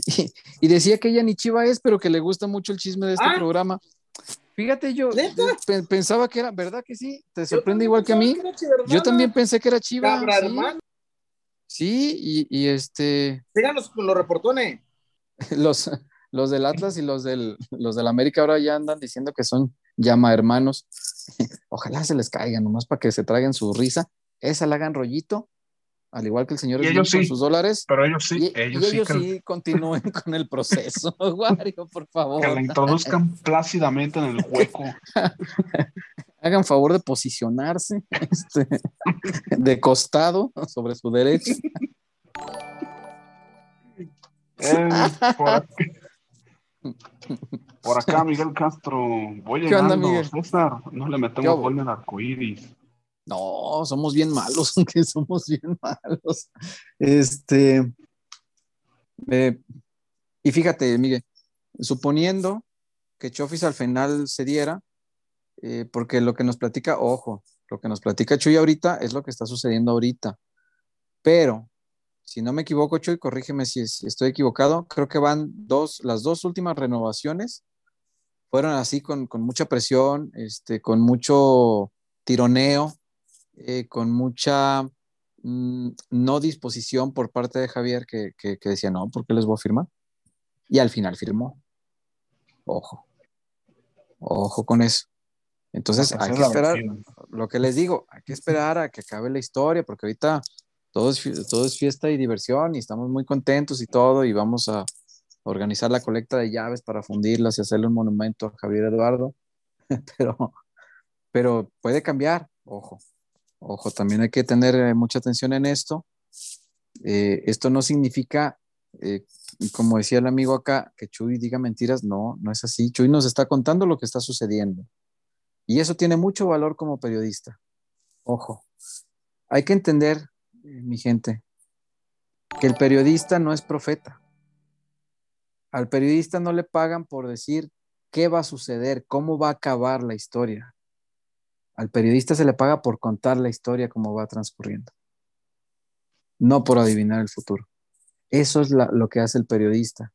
*laughs* y, decía que ella ni chiva es, pero que le gusta mucho el chisme de este ah. programa. Fíjate, yo pensaba que era, ¿verdad que sí? ¿Te sorprende igual que a mí? Yo también pensé que era chiva. Sí, y, este. Síganos con los reportones. *laughs* Los, los del Atlas y los del, los del América ahora ya andan diciendo que son llama hermanos. *laughs* Ojalá se les caigan, nomás para que se traigan su risa. Esa la hagan rollito al igual que el señor ellos con sus dólares. Pero ellos sí, ellos, sí, continúen *laughs* con el proceso, *laughs* Wario, por favor. Que la introduzcan plácidamente en el hueco. Hagan favor de posicionarse este, de costado sobre su derecha. Eh, por, acá, Miguel Castro. Voy llegando, César. No le metemos gol en arcoíris. No, somos bien malos, *laughs* aunque somos bien malos. Este. Eh, y fíjate, Miguel, suponiendo que Chofis al final se diera, eh, porque lo que nos platica, ojo, lo que nos platica Chuy ahorita es lo que está sucediendo ahorita. Pero, si no me equivoco, Chuy, corrígeme si, estoy equivocado, creo que van dos, las dos últimas renovaciones fueron así con, con mucha presión, este, con mucho tironeo, eh, con mucha mm, no disposición por parte de Javier que, decía, no, ¿por qué les voy a firmar? Y al final firmó. Ojo, ojo con eso. Entonces hay que esperar, lo que les digo, hay que esperar a que acabe la historia, porque ahorita todo es, todo es fiesta y diversión y estamos muy contentos y todo, y vamos a organizar la colecta de llaves para fundirlas y hacerle un monumento a Javier Eduardo, *laughs* pero, pero puede cambiar, ojo, Ojo, también hay que tener eh, mucha atención en esto. Eh, esto no significa, eh, como decía el amigo acá, que Chuy diga mentiras. No, no es así. Chuy nos está contando lo que está sucediendo. Y eso tiene mucho valor como periodista. Ojo, hay que entender, mi gente, que el periodista no es profeta. Al periodista no le pagan por decir qué va a suceder, cómo va a acabar la historia. Al periodista se le paga por contar la historia como va transcurriendo, no por adivinar el futuro. Eso es lo que hace el periodista.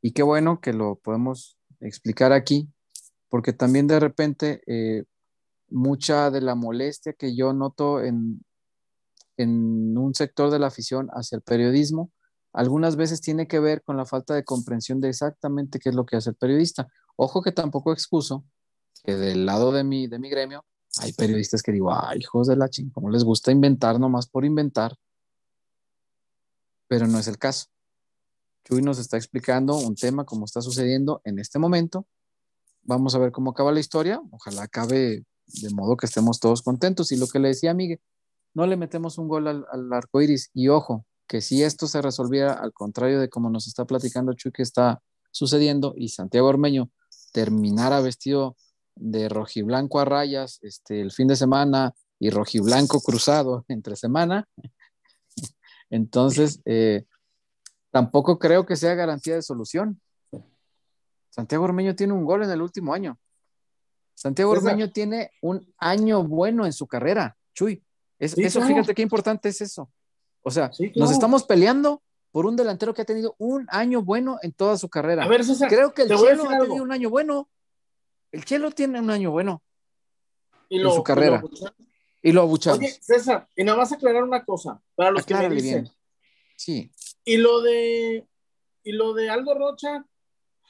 Y qué bueno que lo podemos explicar aquí, porque también de repente eh, mucha de la molestia que yo noto en, en un sector de la afición hacia el periodismo, algunas veces tiene que ver con la falta de comprensión de exactamente qué es lo que hace el periodista. Ojo que tampoco excuso que del lado de mi, de mi gremio hay periodistas que digo, ay, hijos de la ching, ¿cómo les gusta inventar nomás por inventar? Pero no es el caso. Chuy nos está explicando un tema como está sucediendo en este momento. Vamos a ver cómo acaba la historia. Ojalá acabe de modo que estemos todos contentos. Y lo que le decía Miguel, no le metemos un gol al, al arco iris. Y ojo, que si esto se resolviera al contrario de como nos está platicando Chuy que está sucediendo y Santiago Ormeño terminara vestido de rojiblanco a rayas este, el fin de semana y rojiblanco cruzado *laughs* entre semana. *laughs* Entonces, eh, tampoco creo que sea garantía de solución. Santiago Ormeño tiene un gol en el último año. Santiago Ormeño tiene un año bueno en su carrera, Chuy. eso, fíjate qué importante es eso. O sea, nos estamos peleando por un delantero que ha tenido un año bueno en toda su carrera. Creo que el Chelo ha tenido un año bueno. El Chelo tiene un año bueno y en su carrera. Y lo, abuchamos. Oye, César, y nada más aclarar una cosa, para los que me dicen. Sí. Y lo de y lo de Aldo Rocha,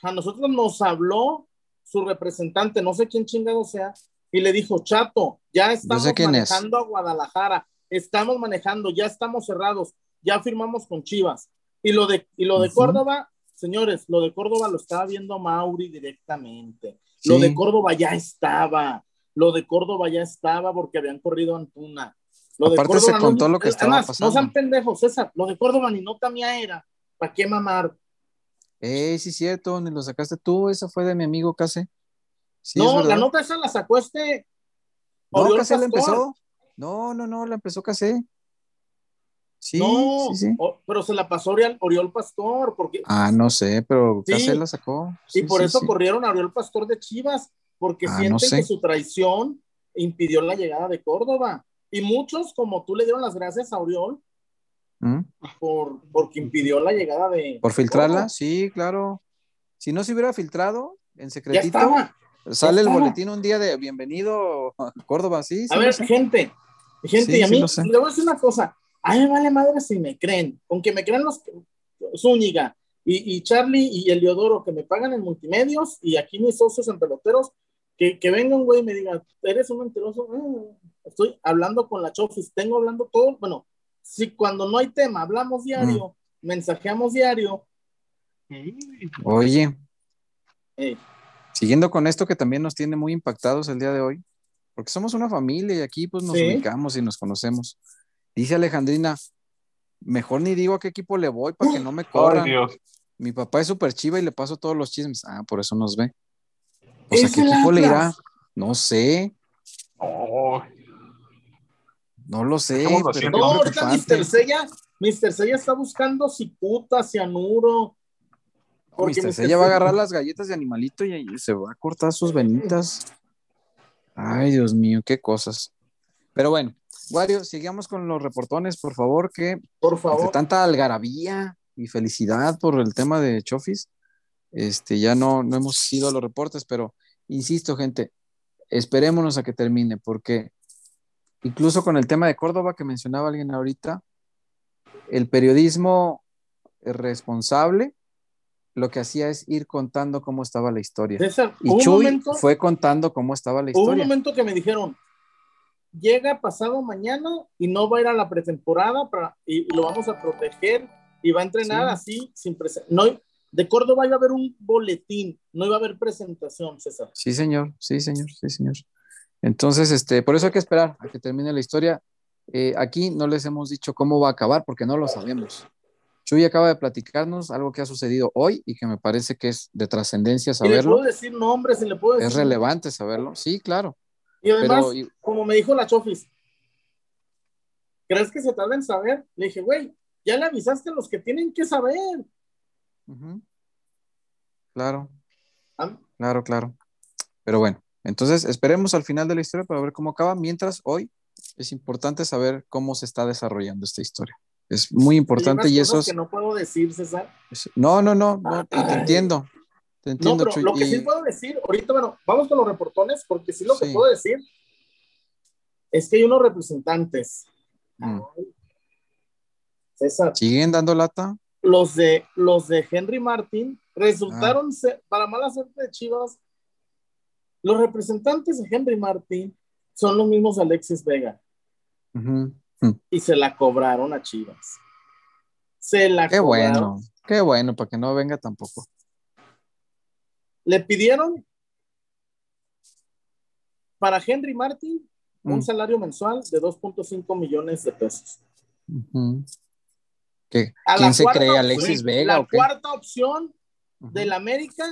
a nosotros nos habló su representante, no sé quién chingado sea, y le dijo, Chato, ya estamos manejando a Guadalajara, estamos manejando, ya estamos cerrados, ya firmamos con Chivas. Y lo de, y lo de Córdoba, señores, lo de Córdoba lo estaba viendo Mauri directamente. Lo de Córdoba ya estaba. Lo de Córdoba ya estaba porque habían corrido Antuna. Lo de Aparte se contó lo que estaba pasando. No sean pendejos, César. Lo de Córdoba ni nota mía era. ¿Para qué mamar? Eh, sí, cierto, ni lo sacaste tú. Esa fue de mi amigo Case. no, la nota esa la sacó este. No, Casé la empezó. No, no, no, la empezó Casé. Sí, sí, sí. pero se la pasó Oriol, Oriol Pastor. Porque, ah, no sé, pero Casé la sacó. y por eso corrieron a Oriol Pastor de Chivas, porque ah, sienten que su traición impidió la llegada de Córdoba. Y muchos, como tú, le dieron las gracias a Oriol ¿Mm? por, porque impidió la llegada de. ¿Por filtrarla? Sí, claro. Si no se hubiera filtrado en secretito, sale el boletín un día de bienvenido a Córdoba, sí. a ver, gente, gente, y a mí le voy a decir una cosa. A mí me vale madre si me creen, aunque me crean los Zúñiga y, y Charlie y Eliodoro que me pagan en multimedios y aquí mis socios en peloteros, que, que venga un güey y me diga, eres un mentiroso. Ah, estoy hablando con la Chofis, tengo hablando todo. Bueno, si cuando no hay tema hablamos diario, mm. mensajeamos diario. Oye, siguiendo con esto que también nos tiene muy impactados el día de hoy, porque somos una familia y aquí pues nos ubicamos y nos conocemos. Dice Alejandrina, mejor ni digo a qué equipo le voy para que no me corran. Mi papá es súper chiva y le paso todos los chismes. Ah, por eso nos ve. Pues a qué equipo le irá. No sé. No lo sé. No, ahorita Mr. Sella, Mr. Sella está buscando cicuta, cianuro. Porque. Sella va a agarrar las galletas de animalito y, se va a cortar sus venitas. Ay, Dios mío, qué cosas. Pero bueno, Wario, sigamos con los reportones, por favor, que por favor. tanta algarabía y felicidad por el tema de Chofis. Este, ya no, no hemos ido a los reportes, pero insisto, gente, esperémonos a que termine, porque incluso con el tema de Córdoba que mencionaba alguien ahorita, el periodismo responsable lo que hacía es ir contando cómo estaba la historia. y Chuy fue contando cómo estaba la historia. Hubo un momento que me dijeron, llega pasado mañana y no va a ir a la pretemporada para, y, lo vamos a proteger y va a entrenar así, sin no De Córdoba iba a haber un boletín, no iba a haber presentación, César. Sí, señor, sí, señor, sí, señor. Entonces, este, por eso hay que esperar a que termine la historia. Eh, aquí no les hemos dicho cómo va a acabar porque no lo sabemos. Chuy acaba de platicarnos algo que ha sucedido hoy y que me parece que es de trascendencia saberlo. ¿Y le puedo decir nombres? le puedo Es relevante saberlo. Sí, claro. Y además, como me dijo la Chofis, ¿crees que se tarda en saber? Le dije, güey, ya le avisaste a los que tienen que saber. Claro. ¿Ah? Claro, claro. Pero bueno, entonces, esperemos al final de la historia para ver cómo acaba, mientras hoy es importante saber cómo se está desarrollando esta historia. Es muy importante y eso es... que no puedo decir, César. No, no, no, no te entiendo. Te entiendo, no, pero lo que sí puedo decir, ahorita, bueno, vamos con los reportones, porque sí lo que puedo decir es que hay unos representantes. Mm. César. ¿Siguen dando lata? Los de, los de Henry Martin resultaron, ah. para mala suerte de Chivas, los representantes de Henry Martin son los mismos Alexis Vega. Y se la cobraron a Chivas. Se la Qué bueno, qué bueno, para que no venga tampoco. Le pidieron para Henry Martin un mm. salario mensual de 2.5 millones de pesos. ¿Quién se cree Alexis Vega? La cuarta opción del América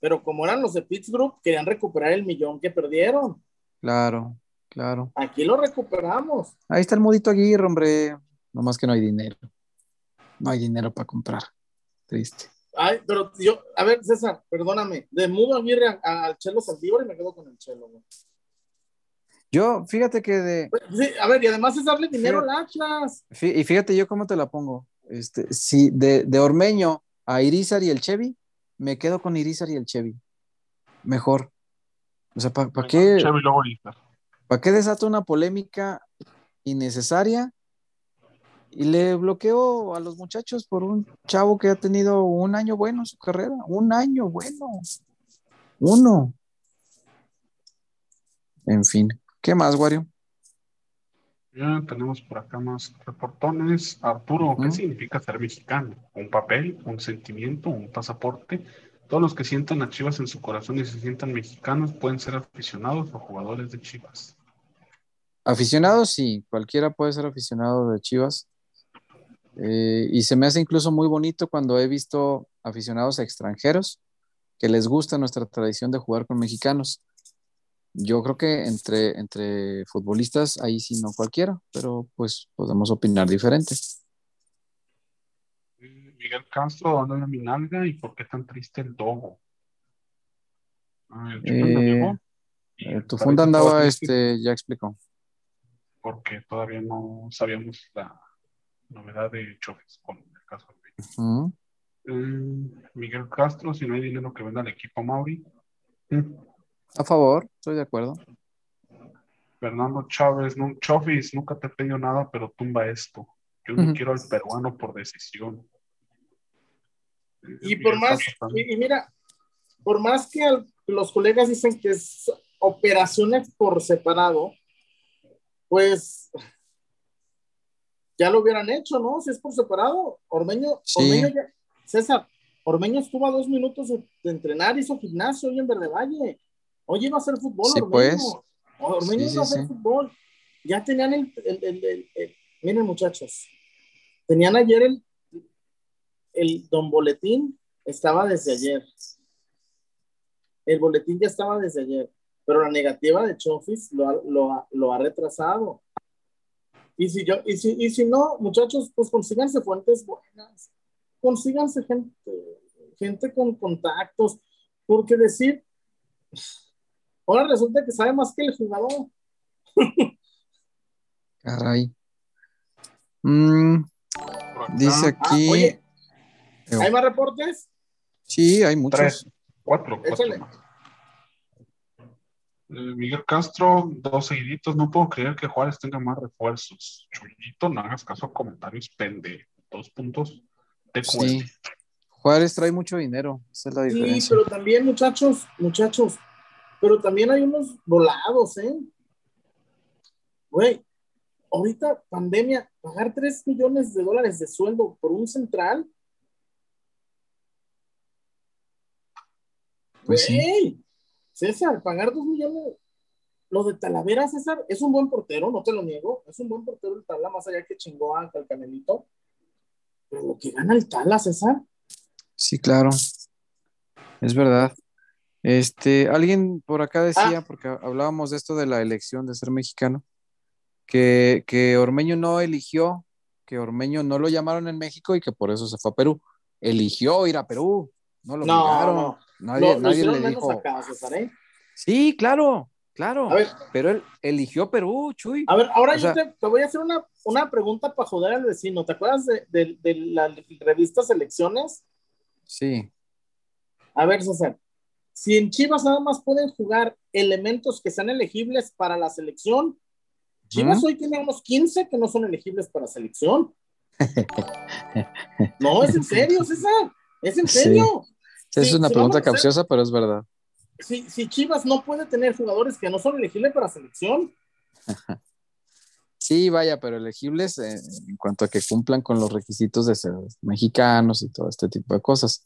pero como eran los de Pittsburgh, querían recuperar el millón que perdieron. Claro, claro. Aquí lo recuperamos. Ahí está el modito Aguirre, hombre. Nomás que no hay dinero. No hay dinero para comprar. Triste. Ay, pero yo, a ver, César, perdóname. De Mudo Aguirre al Chelo Saldívar y me quedo con el Chelo, Yo, fíjate que de. Pues, sí, a ver, y además es darle dinero al Atlas. Y fíjate yo cómo te la pongo. Este, si de, de Ormeño a Irizar y el Chevy, me quedo con Irizar y el Chevy. Mejor. O sea, ¿para qué? ¿Para qué desato una polémica innecesaria? Y le bloqueo a los muchachos por un chavo que ha tenido un año bueno en su carrera. Un año bueno. Uno. En fin. ¿Qué más, Wario? Ya tenemos por acá más reportones. Arturo, ¿qué significa ser mexicano? ¿Un papel, un sentimiento, un pasaporte? Todos los que sientan a Chivas en su corazón y se sientan mexicanos pueden ser aficionados o jugadores de Chivas. Aficionados, sí, cualquiera puede ser aficionado de Chivas. Eh, y se me hace incluso muy bonito cuando he visto aficionados extranjeros que les gusta nuestra tradición de jugar con mexicanos. Yo creo que entre, entre futbolistas, ahí sí no cualquiera, pero pues podemos opinar diferente. Miguel Castro, ¿dónde mi nalga y por qué tan triste el dogo? Eh, eh, tu funda andaba, este, ya explicó. Porque todavía no sabíamos la novedad de Chofes con el caso de mm, Miguel Castro, si no hay dinero que venda al equipo Mauri. A favor, estoy de acuerdo. Fernando Chávez, no, Chofis, nunca te he pedido nada, pero tumba esto. Yo no quiero al peruano por decisión. Y por más, y, mira, por más que los colegas dicen que es operaciones por separado, pues ya lo hubieran hecho, ¿no? Si es por separado. Ormeño, Ormeño César, Ormeño estuvo a dos minutos de, entrenar, hizo gimnasio hoy en Verde Valle. Hoy iba a hacer fútbol, sí, Ormeño. Pues. Ormeño iba a hacer fútbol. Ya tenían el, el, miren muchachos, tenían ayer el, el don boletín, estaba desde ayer. El boletín ya estaba desde ayer, pero la negativa de Chofis lo, lo, lo ha retrasado. Y si, yo, y, si, y si no, muchachos, pues consíganse fuentes buenas, consíganse gente, gente con contactos, porque decir, ahora resulta que sabe más que el jugador. *laughs* Caray. Mm, dice ah, aquí. ¿Hay más reportes? Sí, hay muchos. Tres, cuatro. cuatro eh, Miguel Castro, dos seguiditos. No puedo creer que Juárez tenga más refuerzos. Chuyito, no hagas caso a comentarios pende. Dos puntos. de sí. Juárez trae mucho dinero. Esa es la diferencia. Sí, pero también, muchachos, muchachos, pero también hay unos volados, ¿eh? Güey, ahorita pandemia, pagar 3 millones de dólares de sueldo por un central. Pues sí. César, pagar dos millones, lo de Talavera, César, es un buen portero, no te lo niego, es un buen portero el Tala, más allá que chingó a el Canelito, pero lo que gana el Tala, César. Sí, claro, es verdad. Este, alguien por acá decía, ah. porque hablábamos de esto de la elección de ser mexicano, que, que Ormeño no eligió, que Ormeño no lo llamaron en México y que por eso se fue a Perú. Eligió ir a Perú, no lo no, Nadie, nadie le dijo. ¿eh? Sí, claro, claro. pero él eligió Perú, Chuy. A ver, ahora yo te, voy a hacer una, una pregunta para joder al vecino. ¿Te acuerdas de, de, la revista Selecciones? Sí. A ver, César. Si en Chivas nada más pueden jugar elementos que sean elegibles para la selección, Chivas hoy tiene unos 15 que no son elegibles para selección. *laughs* no, es en serio, César. Es en serio es una pregunta capciosa, pero es verdad. Si, si Chivas no puede tener jugadores que no son elegibles para selección. *laughs* Sí, vaya, pero elegibles en cuanto a que cumplan con los requisitos de ser mexicanos y todo este tipo de cosas.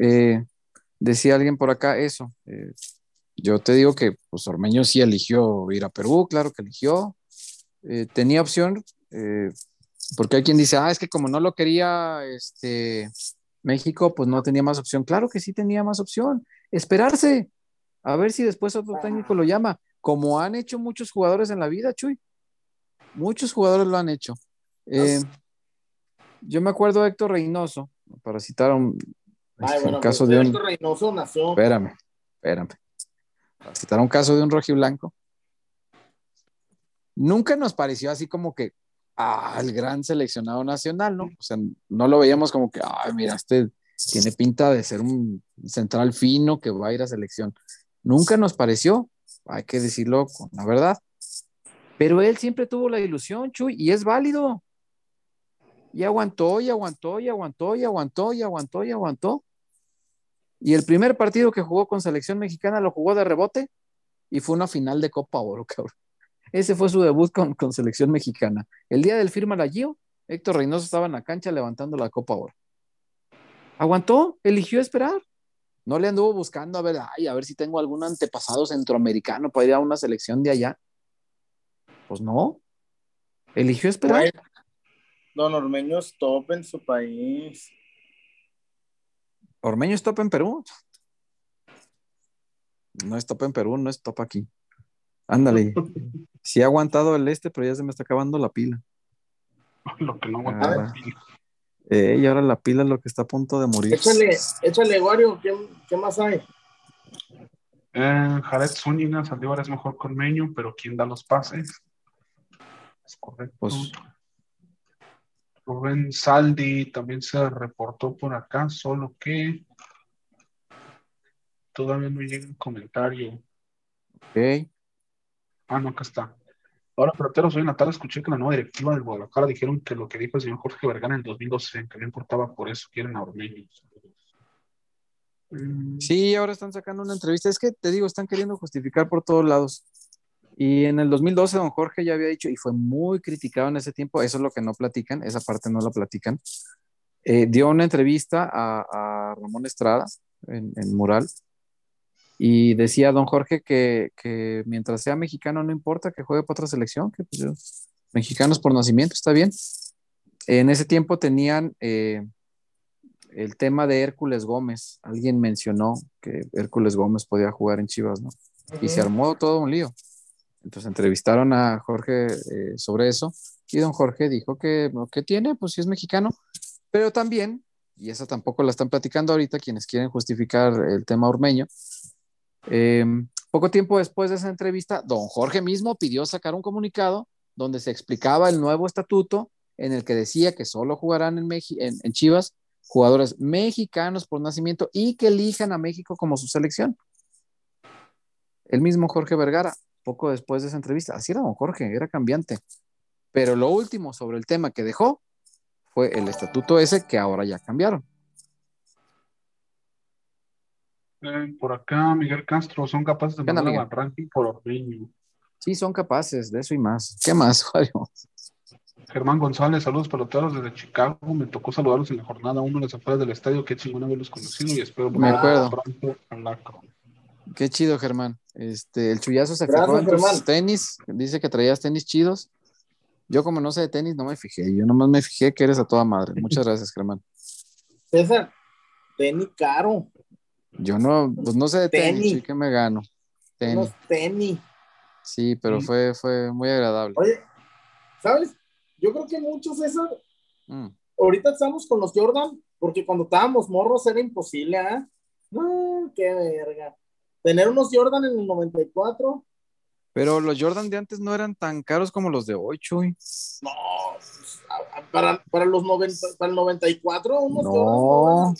Eh, decía alguien por acá eso. Eh, yo te digo que pues Ormeño sí eligió ir a Perú, claro que eligió. Eh, tenía opción, porque hay quien dice, ah, es que como no lo quería este, México pues no tenía más opción. Claro que sí tenía más opción. Esperarse. A ver si después otro técnico lo llama. Como han hecho muchos jugadores en la vida, Chuy. Muchos jugadores lo han hecho. Eh, yo me acuerdo de Héctor Reynoso, para citar un este, caso de un. Héctor Reynoso nació. Espérame, espérame. Para citar un caso de un rojiblanco. Nunca nos pareció así como que, al gran seleccionado nacional, ¿no? O sea, no lo veíamos como que, ay, mira, este tiene pinta de ser un central fino que va a ir a selección. Nunca nos pareció, hay que decirlo con la verdad. Pero él siempre tuvo la ilusión, Chuy, y es válido. Y aguantó, y aguantó, y aguantó, y aguantó, y aguantó, y aguantó. Y el primer partido que jugó con selección mexicana lo jugó de rebote y fue una final de Copa Oro, *laughs* cabrón. Ese fue su debut con, con selección mexicana. El día del firma la Gio, Héctor Reynoso estaba en la cancha levantando la Copa Oro. Aguantó, eligió esperar. No le anduvo buscando a ver, ay, a ver si tengo algún antepasado centroamericano para ir a una selección de allá. Pues no. Eligió esperar. Don Ormeño es top en su país. Ormeño es top en Perú. No es top en Perú, no es top aquí. Ándale. *laughs* Sí ha aguantado el este, pero ya se me está acabando la pila. *laughs* Lo que no aguanta la pila. Eh, y ahora la pila es lo que está a punto de morir. Échale, échale, Wario, ¿qué, más hay? Eh, Jared Zúñiga, Saldívar es mejor con Meño, pero ¿quién da los pases? Es correcto. Pues, Rubén Saldi también se reportó por acá, solo que todavía no llega el comentario. Ok. Ah, no, acá está. Ahora, peloteros, hoy en la tarde escuché que la nueva directiva del Guadalajara dijeron que lo que dijo el señor Jorge Vergara en el 2012, que no importaba por eso, quieren a Ormeños. Mm. Sí, ahora están sacando una entrevista. Es que te digo, están queriendo justificar por todos lados. Y en el 2012, don Jorge ya había dicho, y fue muy criticado en ese tiempo, eso es lo que no platican, esa parte no la platican. Eh, dio una entrevista a, Ramón Estrada en, en Mural y decía don Jorge que, mientras sea mexicano no importa que juegue para otra selección, que pues, mexicanos por nacimiento, está bien. En ese tiempo tenían eh, el tema de Hércules Gómez. Alguien mencionó que Hércules Gómez podía jugar en Chivas, ¿no? Y se armó todo un lío. Entonces entrevistaron a Jorge eh, sobre eso y don Jorge dijo que, que tiene, pues si es mexicano, pero también, y esa tampoco la están platicando ahorita quienes quieren justificar el tema ormeño, eh, poco tiempo después de esa entrevista, don Jorge mismo pidió sacar un comunicado donde se explicaba el nuevo estatuto en el que decía que solo jugarán en, en, Chivas jugadores mexicanos por nacimiento y que elijan a México como su selección. El mismo Jorge Vergara, poco después de esa entrevista, así era don Jorge, era cambiante. Pero lo último sobre el tema que dejó fue el estatuto ese que ahora ya cambiaron. Eh, por acá, Miguel Castro, son capaces de mandar al ranking por Ormeño. Sí, son capaces de eso y más. ¿Qué más, *laughs* Mario? Germán González, saludos peloteros desde Chicago. Me tocó saludarlos en la jornada uno de las afueras del estadio. Qué chingón haberlos conocido y espero Me acuerdo. pronto Qué chido, Germán. Este, el chullazo se fijó en tus tenis. Dice que traías tenis chidos. Yo, como no sé de tenis, no me fijé. Yo nomás me fijé que eres a toda madre. Muchas gracias, Germán. César, tenis caro. Yo no, pues no sé de tenis, ¿y qué me gano? Tenis. tenis. Sí, pero fue, fue muy agradable. Oye, ¿sabes? Yo creo que muchos esos. Mm. Ahorita estamos con los Jordan, porque cuando estábamos morros era imposible, ¿ah? No, qué verga. Tener unos Jordan en el 94. Pero los Jordan de antes no eran tan caros como los de hoy, Chuy. No, pues, para, para los 90, para el 94, unos no. Jordan.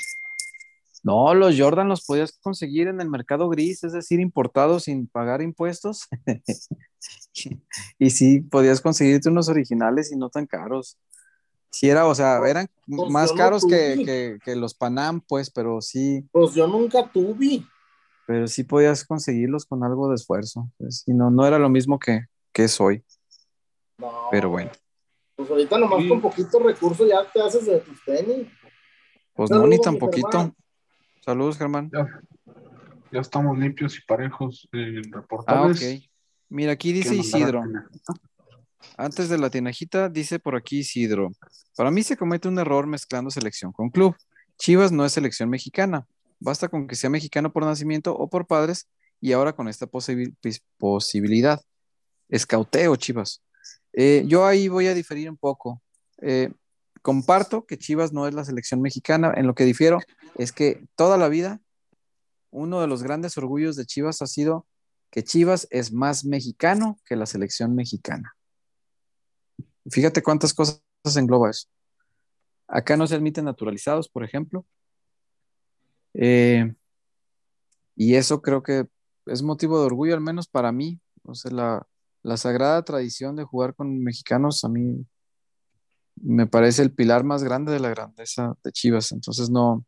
No, los Jordan los podías conseguir en el mercado gris, es decir, importados sin pagar impuestos. *laughs* y sí, podías conseguirte unos originales y no tan caros. Sí, era, o sea, eran pues más caros que, los Panam, pues, pero sí. Pues yo nunca tuve. Pero sí podías conseguirlos con algo de esfuerzo. Pues, y no, no era lo mismo que, que es hoy. No. Pero bueno. Pues ahorita nomás con poquito recurso ya te haces de tus tenis. Pues no, ni tan poquito. Saludos, Germán. Ya, estamos limpios y parejos en reportajes. Ah, ok. Mira, aquí dice Isidro. Antes de la tinajita, dice por aquí Isidro. Para mí se comete un error mezclando selección con club. Chivas no es selección mexicana. Basta con que sea mexicano por nacimiento o por padres y ahora con esta posibilidad. Escauteo, Chivas. Eh, yo ahí voy a diferir un poco. Eh, comparto que Chivas no es la selección mexicana. En lo que difiero es que toda la vida uno de los grandes orgullos de Chivas ha sido que Chivas es más mexicano que la selección mexicana. Fíjate cuántas cosas engloba eso. Acá no se admiten naturalizados, por ejemplo. Eh, y eso creo que es motivo de orgullo, al menos para mí. O sea, la, la sagrada tradición de jugar con mexicanos a mí me parece el pilar más grande de la grandeza de Chivas. Entonces no,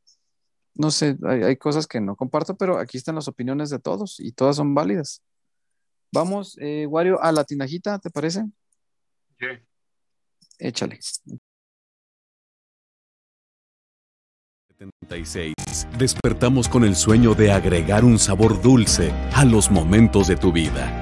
no sé, hay, cosas que no comparto, pero aquí están las opiniones de todos y todas son válidas. Vamos, eh, Wario, a la tinajita, ¿te parece? Sí. Échale. 76. Despertamos con el sueño de agregar un sabor dulce a los momentos de tu vida.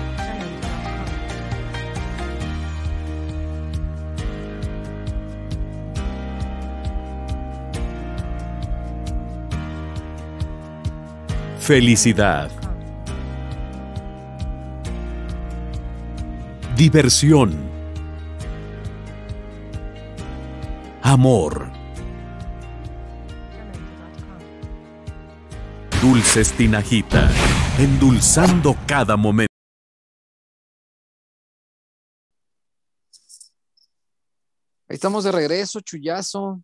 Felicidad. Diversión. Amor. Dulces Tinajita, endulzando cada momento. Ahí estamos de regreso, chullazo.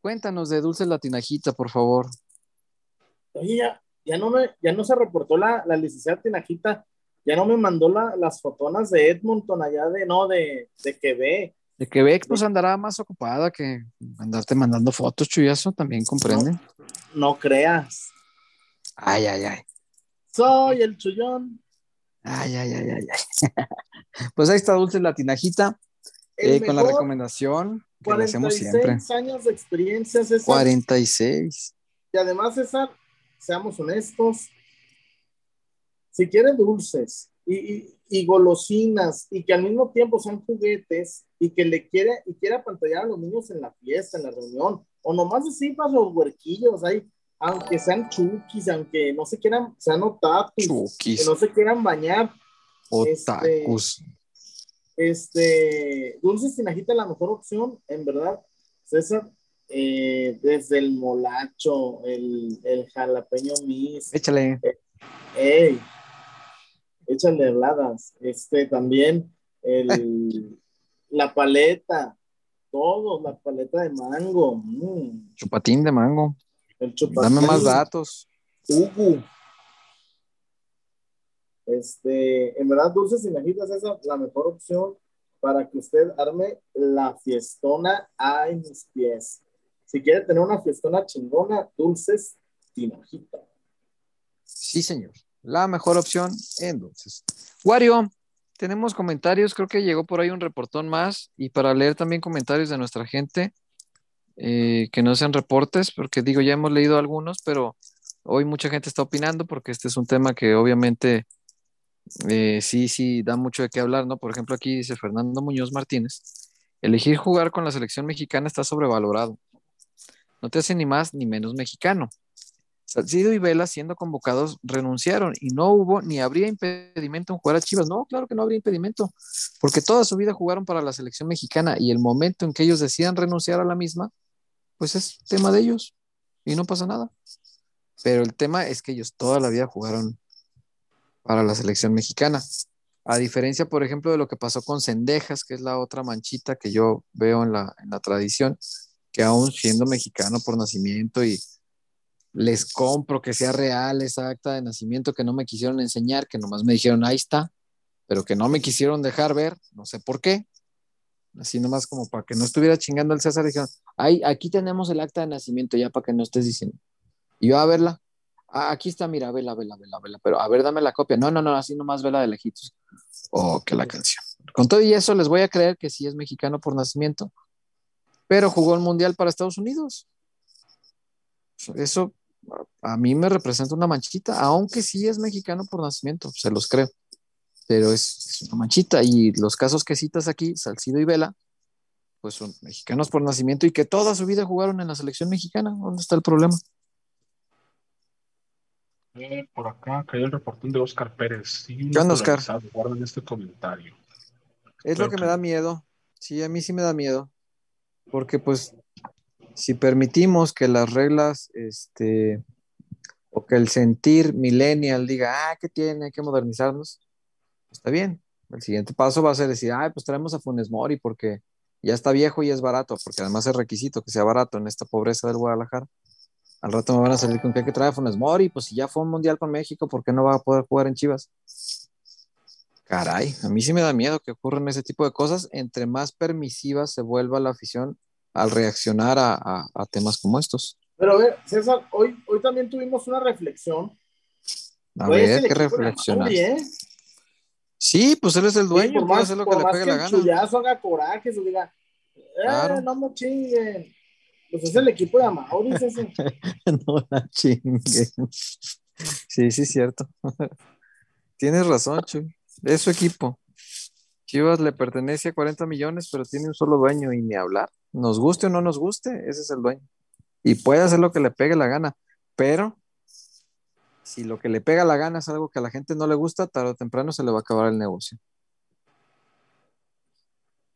Cuéntanos de Dulces La Tinajita, por favor. Oye, ya, ya no, me, ya no se reportó la, la licenciada Tinajita, ya no me mandó las fotonas de Edmonton allá de, no, de, de Quebec. De Quebec, pues andará más ocupada que andarte mandando fotos, chullazo, también comprende. No, no creas. Ay, ay, ay. Soy el chullón. Ay, ay, ay, ay, ay. *laughs* pues ahí está Dulce la Tinajita, eh, con la recomendación que le hacemos siempre. años de experiencia, César. 46. Y además, César, seamos honestos, si quieren dulces y, golosinas y que al mismo tiempo sean juguetes y que le quiere y quiera pantallar a los niños en la fiesta, en la reunión, o nomás así para los huerquillos, ahí, aunque sean chukis, aunque no se quieran, sean otakus, que no se quieran bañar. Otakus. Este, este dulces tinajita la mejor opción, en verdad, César, eh, desde el molacho, el, el jalapeño mis. Échale. Eh, échale heladas. Este también, el, *laughs* la paleta, todo, la paleta de mango. Mm. Chupatín de mango. El chupatín. Dame más datos. Ugu. Este, en verdad, dulces y mejitas es la mejor opción para que usted arme la fiestona a mis pies. Si quiere tener una fiestona chingona, dulces, tinajita. Sí, señor. La mejor opción en dulces. Wario, tenemos comentarios. Creo que llegó por ahí un reportón más. Y para leer también comentarios de nuestra gente, eh, que no sean reportes, porque digo, ya hemos leído algunos, pero hoy mucha gente está opinando porque este es un tema que obviamente eh, sí, sí, da mucho de qué hablar, ¿no? Por ejemplo, aquí dice Fernando Muñoz Martínez, elegir jugar con la selección mexicana está sobrevalorado no te hace ni más ni menos mexicano. Salcido y Vela, siendo convocados, renunciaron y no hubo ni habría impedimento en jugar a Chivas. No, claro que no habría impedimento, porque toda su vida jugaron para la selección mexicana y el momento en que ellos decidan renunciar a la misma, pues es tema de ellos y no pasa nada. Pero el tema es que ellos toda la vida jugaron para la selección mexicana. A diferencia, por ejemplo, de lo que pasó con Cendejas, que es la otra manchita que yo veo en la, en la tradición, que aún siendo mexicano por nacimiento y les compro que sea real esa acta de nacimiento que no me quisieron enseñar, que nomás me dijeron ahí está, pero que no me quisieron dejar ver, no sé por qué. Así nomás como para que no estuviera chingando el César, dijeron, ay, aquí tenemos el acta de nacimiento ya para que no estés diciendo. Y yo a verla, ah, aquí está, mira, vela, vela, vela, vela, pero a ver, dame la copia. No, no, no, así nomás vela de lejitos. Oh, que la canción. Con todo y eso les voy a creer que sí es mexicano por nacimiento, pero jugó el Mundial para Estados Unidos. Eso a mí me representa una manchita, aunque sí es mexicano por nacimiento, se los creo, pero es, una manchita. Y los casos que citas aquí, Salcido y Vela, pues son mexicanos por nacimiento y que toda su vida jugaron en la selección mexicana. ¿Dónde está el problema? Eh, por acá cayó el reportón de Oscar Pérez. Sí, ¿Qué onda, Oscar? Guarden este comentario. Es lo que me da miedo. Sí, a mí sí me da miedo porque pues si permitimos que las reglas, este, o aunque el sentir millennial diga, ah, ¿qué tiene? Hay que modernizarnos, está bien. El siguiente paso va a ser decir, ah, pues traemos a Funes Mori porque ya está viejo y es barato, porque además es requisito que sea barato en esta pobreza del Guadalajara. Al rato me van a salir con que hay que traer a Funes Mori, pues si ya fue un mundial con México, ¿por qué no va a poder jugar en Chivas? Caray, a mí sí me da miedo que ocurran ese tipo de cosas, entre más permisiva se vuelva la afición al reaccionar a, temas como estos. Pero a ver, César, hoy, hoy también tuvimos una reflexión. A ver, ¿qué reflexionas? ¿eh? Sí, pues él es el dueño, sí, puede hacer lo que le pegue la gana. chullazo haga coraje, se diga, eh, no me chinguen. Pues es el equipo de Amauri, César. *laughs* no la chinguen. Sí, sí, cierto. *laughs* Tienes razón, Chuy. Es su equipo. Chivas le pertenece a 40 millones, pero tiene un solo dueño y ni hablar. Nos guste o no nos guste, ese es el dueño. Y puede hacer lo que le pegue la gana, pero si lo que le pega la gana es algo que a la gente no le gusta, tarde o temprano se le va a acabar el negocio.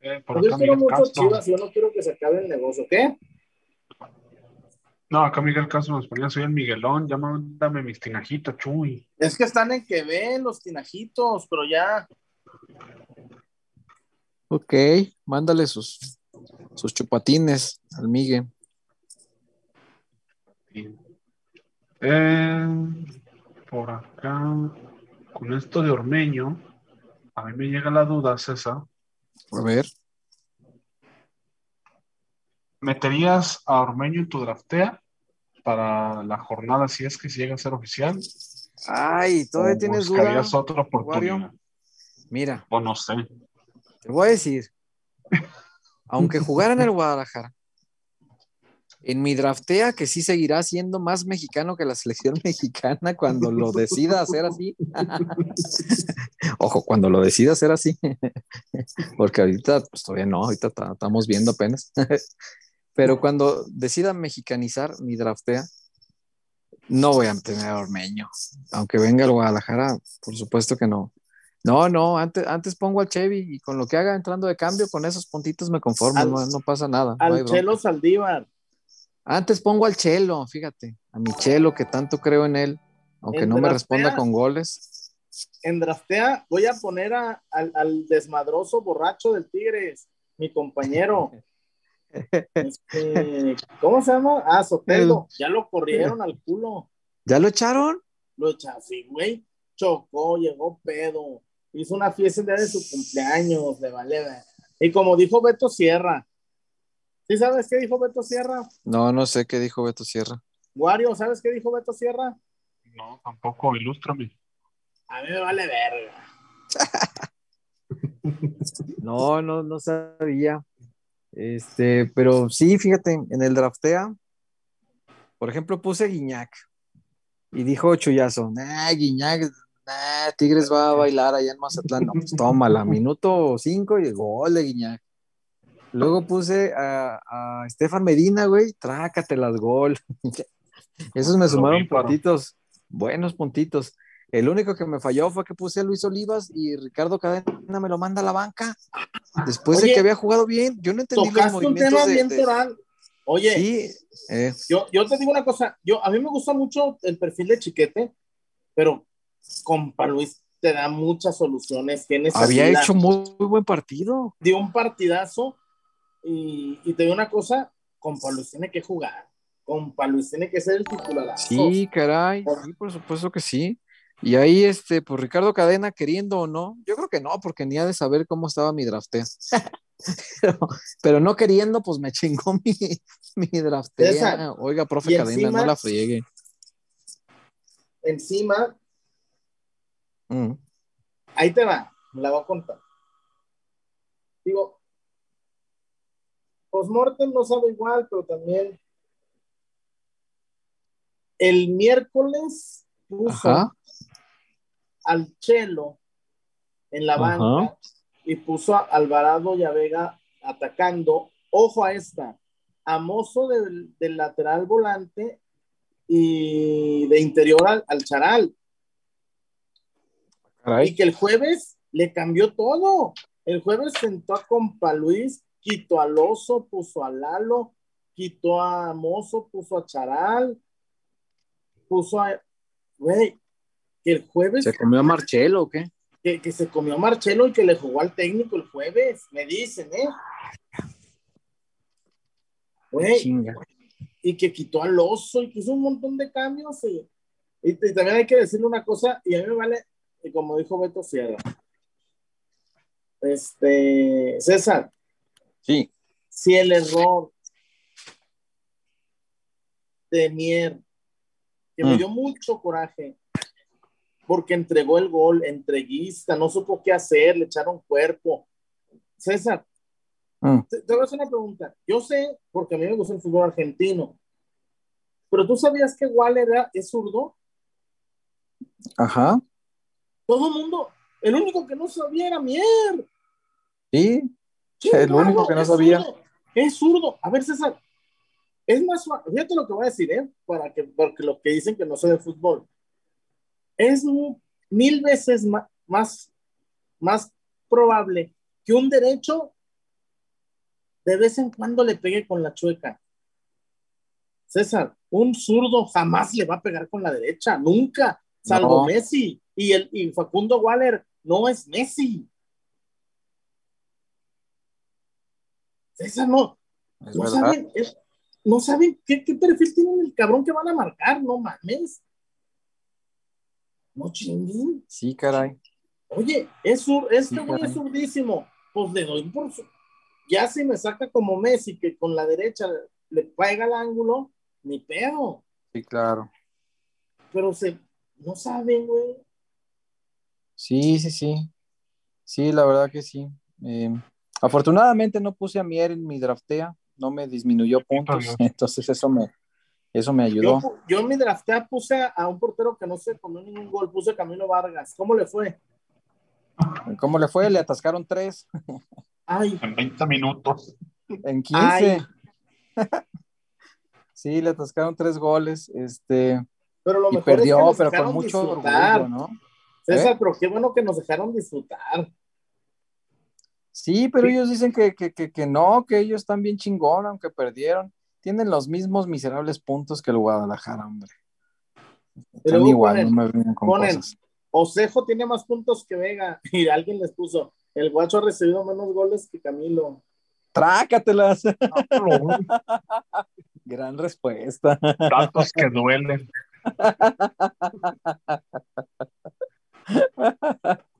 Eh, yo quiero mucho Chivas, yo no quiero que se acabe el negocio. ¿Qué? No, acá Miguel Castro nos ponía, soy el Miguelón, dame mis tinajitos, chuy. Es que están en que ven los tinajitos, pero ya. Ok, mándale sus, sus chupatines al Miguel. Eh, por acá, con esto de Ormeño, a mí me llega la duda, César. A ver. ¿Meterías a Ormeño en tu draftea para la jornada si es que llega a ser oficial? Ay, todavía tienes duda. ¿Buscarías otra oportunidad? Mira. O no sé. Te voy a decir, *laughs* aunque jugara en el Guadalajara, en mi draftea que sí seguirá siendo más mexicano que la selección *laughs* mexicana cuando lo decida hacer así. *laughs* Ojo, cuando lo decida hacer así. Porque ahorita, pues todavía no, ahorita estamos viendo apenas. Pero cuando decida mexicanizar mi draftea, no voy a tener a Ormeño. Aunque venga el Guadalajara, por supuesto que no. No, no, antes, antes pongo al Chevy y con lo que haga entrando de cambio, con esos puntitos me conformo, no, pasa nada. Al Chelo Saldívar. Antes pongo al Chelo, fíjate, a mi Chelo, que tanto creo en él, aunque no me responda con goles. En draftea voy a poner al, al desmadroso borracho del Tigres, mi compañero. *laughs* Este, ¿Cómo se llama? Ah, Sotelo. ya lo corrieron al culo. ¿Ya lo echaron? Lo echaron, sí, güey. Chocó, llegó pedo. Hizo una fiesta el día de su cumpleaños, le vale. Y como dijo Beto Sierra. ¿Sí sabes qué dijo Beto Sierra? No, no sé qué dijo Beto Sierra. Wario, ¿sabes qué dijo Beto Sierra? No, tampoco, ilústrame. A mí me vale verga. *laughs* no, no, no sabía. Este, pero sí, fíjate, en el draftea, por ejemplo, puse Guiñac y dijo Chuyazo, nah, Guiñac, nah, Tigres va a bailar allá en Mazatlán. No, pues tómala, minuto cinco y gol de Guiñac. Luego puse a, a Estefan Medina, güey, trácatelas gol. *laughs* Esos me sumaron puntitos, buenos puntitos. El único que me falló fue que puse a Luis Olivas y Ricardo Cadena me lo manda a la banca. Después de que había jugado bien, yo no entendí los movimientos un tema bien Oye, sí, eh. yo, yo te digo una cosa, yo, a mí me gusta mucho el perfil de Chiquete, pero compa Luis te da muchas soluciones. Había hecho muy, buen partido. Dio un partidazo y, y te digo una cosa, compa Luis tiene que jugar. Compa Luis tiene que ser el titular. Sí, caray, sí, por supuesto que sí. Y ahí, este, pues Ricardo Cadena, queriendo o no, yo creo que no, porque ni ha de saber cómo estaba mi draftea. *laughs* pero, no queriendo, pues me chingó mi, mi draftea. Oiga, profe Cadena, no la friegue. Encima, mm. ahí te va, me la voy a contar. Digo, postmortem no sabe igual, pero también el miércoles puso al Chelo en la banca y puso a Alvarado y a Vega atacando. Ojo a esta, a Mozo del, lateral volante y de interior al, Charal. Y que el jueves le cambió todo. El jueves sentó a compa Luis, quitó al oso, puso a Lalo, quitó a Mozo, puso a Charal, puso a güey, que el jueves. ¿Se comió a Marcelo o qué? Que, que, se comió a Marcelo y que le jugó al técnico el jueves, me dicen, ¿eh? Güey, y que quitó al oso y que hizo un montón de cambios. Y, y, también hay que decirle una cosa, y a mí me vale, como dijo Beto Sierra. Este, César. Sí. Si el error de Mier, que me mm. dio mucho coraje, porque entregó el gol, entreguista, no supo qué hacer, le echaron cuerpo. César, mm. te, voy a hacer una pregunta. Yo sé, porque a mí me gusta el fútbol argentino, pero tú sabías que Waller era, es zurdo. Ajá. Todo el mundo, el único que no sabía era Mier. Sí, el único que no sabía. es zurdo. A ver, César, es más, fíjate lo que voy a decir, ¿eh? Para que, porque lo que dicen que no sé de fútbol. Es mil veces más, más, probable que un derecho de vez en cuando le pegue con la chueca. César, un zurdo jamás le va a pegar con la derecha, nunca, salvo Messi. Y, el, y Facundo Waller no es Messi. César, no. no saben, no saben qué, perfil tiene el cabrón que van a marcar, no mames. No chinguen. Sí, caray. Oye, es sur, este güey es surdísimo. Pues le doy por su... Ya si me saca como Messi, que con la derecha le pega el ángulo, ni pedo. Sí, claro. Pero se, no saben, güey. Sí, sí, sí. Sí, la verdad que sí. Eh, afortunadamente no puse a Mier en mi draftea no me disminuyó puntos, *laughs* entonces eso me, eso me ayudó. Yo, en mi draftea puse a un portero que no se comió ningún gol, puse Camilo Vargas. ¿Cómo le fue? ¿Cómo le fue? Le atascaron tres. Ay. En 20 minutos. En 15. sí, le atascaron tres goles. Este, pero lo y perdió, pero con mucho orgullo, ¿no? César, ¿Eh? pero qué bueno que nos dejaron disfrutar. Sí, pero ellos dicen que, que, que, no, que ellos están bien chingón, aunque perdieron. Tienen los mismos miserables puntos que el Guadalajara, hombre. Están igual, no me con cosas. Osejo tiene más puntos que Vega. *laughs* Y alguien les puso, el guacho ha recibido menos goles que Camilo. Trácatelas. *laughs* Gran respuesta. Datos que duelen.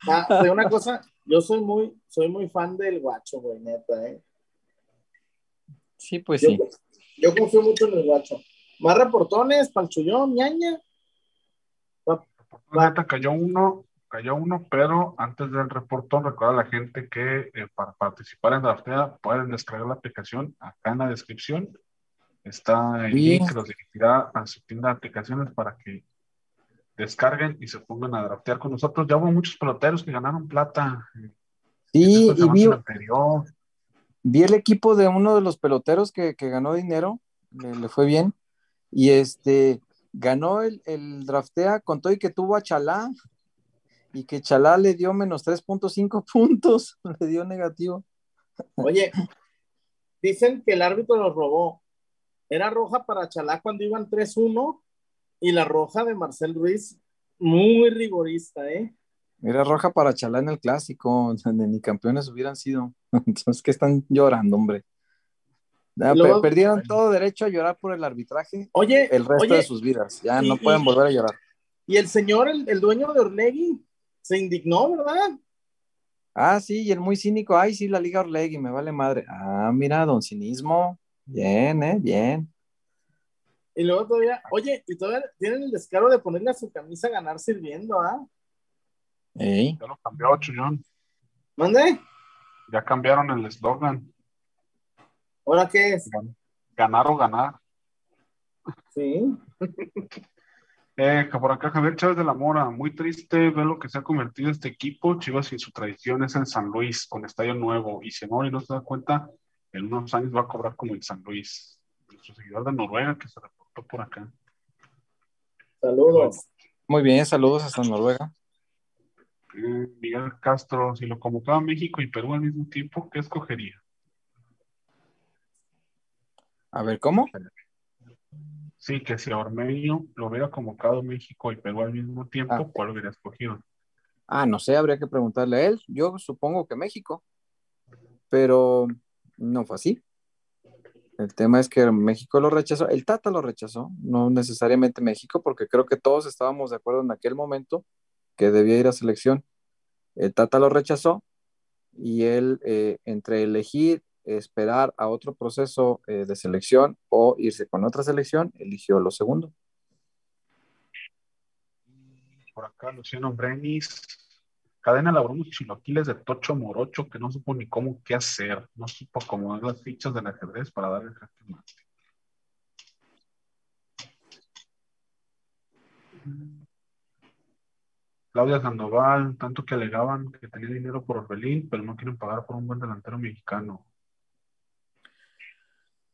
Ah, de una cosa, yo soy muy, soy muy fan del guacho, güey, neta, ¿eh? Sí, pues sí. Yo confío mucho en el guacho. Más reportones, Panchullón, ñaña. Neta, cayó uno, cayó uno, pero antes del reportón, recuerda a la gente que eh, para participar en Draftea pueden descargar la aplicación acá en la descripción. Está el link que los dirigirá a su tienda de aplicaciones para que descarguen y se pongan a draftear con nosotros. Ya hubo muchos peloteros que ganaron plata. Sí, y vi, vi, el equipo de uno de los peloteros que, ganó dinero, le, fue bien, y este ganó el, el, draftea con todo y que tuvo a Chalá, y que Chalá le dio menos 3.5 *laughs* puntos, le dio negativo. Oye, dicen que el árbitro los robó. Era roja para Chalá cuando iban 3-1 y la roja de Marcel Ruiz, muy rigorista, ¿eh? Era roja para Chalá en el clásico, *laughs* ni campeones hubieran sido. *laughs* Entonces, ¿qué están llorando, hombre? perdieron todo derecho a llorar por el arbitraje oye, el resto de sus vidas. Ya no pueden volver a llorar. Y el señor, el, el, dueño de Orlegui, se indignó, ¿verdad? Ah, sí, y el muy cínico, ay, sí, la Liga Orlegui, me vale madre. Ah, mira, don cinismo. Bien, ¿eh? Bien. Y luego todavía, oye, y todavía tienen el descaro de ponerle a su camisa ganar sirviendo, ¿ah? ¿Eh? Ya lo cambió, Chullón. ¿Mande? Ya cambiaron el eslogan. ¿Ahora qué es? Ganar o ganar. Sí. *laughs* eh, por acá Javier Chávez de la Mora, muy triste ver lo que se ha convertido este equipo. Chivas y su tradición es en San Luis, con estadio nuevo. Y si no, y no se da cuenta, en unos años va a cobrar como en San Luis. Nuestro seguidor de Noruega que se por acá. Saludos. Muy bien, saludos hasta Noruega. Miguel Castro, si lo convocaba México y Perú al mismo tiempo, ¿qué escogería? A ver, ¿cómo? Sí, que si a Ormeño lo hubiera convocado México y Perú al mismo tiempo, ah. ¿cuál hubiera escogido? Ah, no sé, habría que preguntarle a él. Yo supongo que México, pero no fue así. El tema es que México lo rechazó, el Tata lo rechazó, no necesariamente México, porque creo que todos estábamos de acuerdo en aquel momento que debía ir a selección. El Tata lo rechazó y él, eh, entre elegir esperar a otro proceso eh, de selección o irse con otra selección, eligió lo segundo. Por acá, Luciano Brenis. Cadena labró unos chiloquiles de Tocho Morocho que no supo ni cómo qué hacer. No supo acomodar las fichas del ajedrez para dar el jaque mate. Claudia Sandoval, tanto que alegaban que tenía dinero por Orbelín, pero no quieren pagar por un buen delantero mexicano.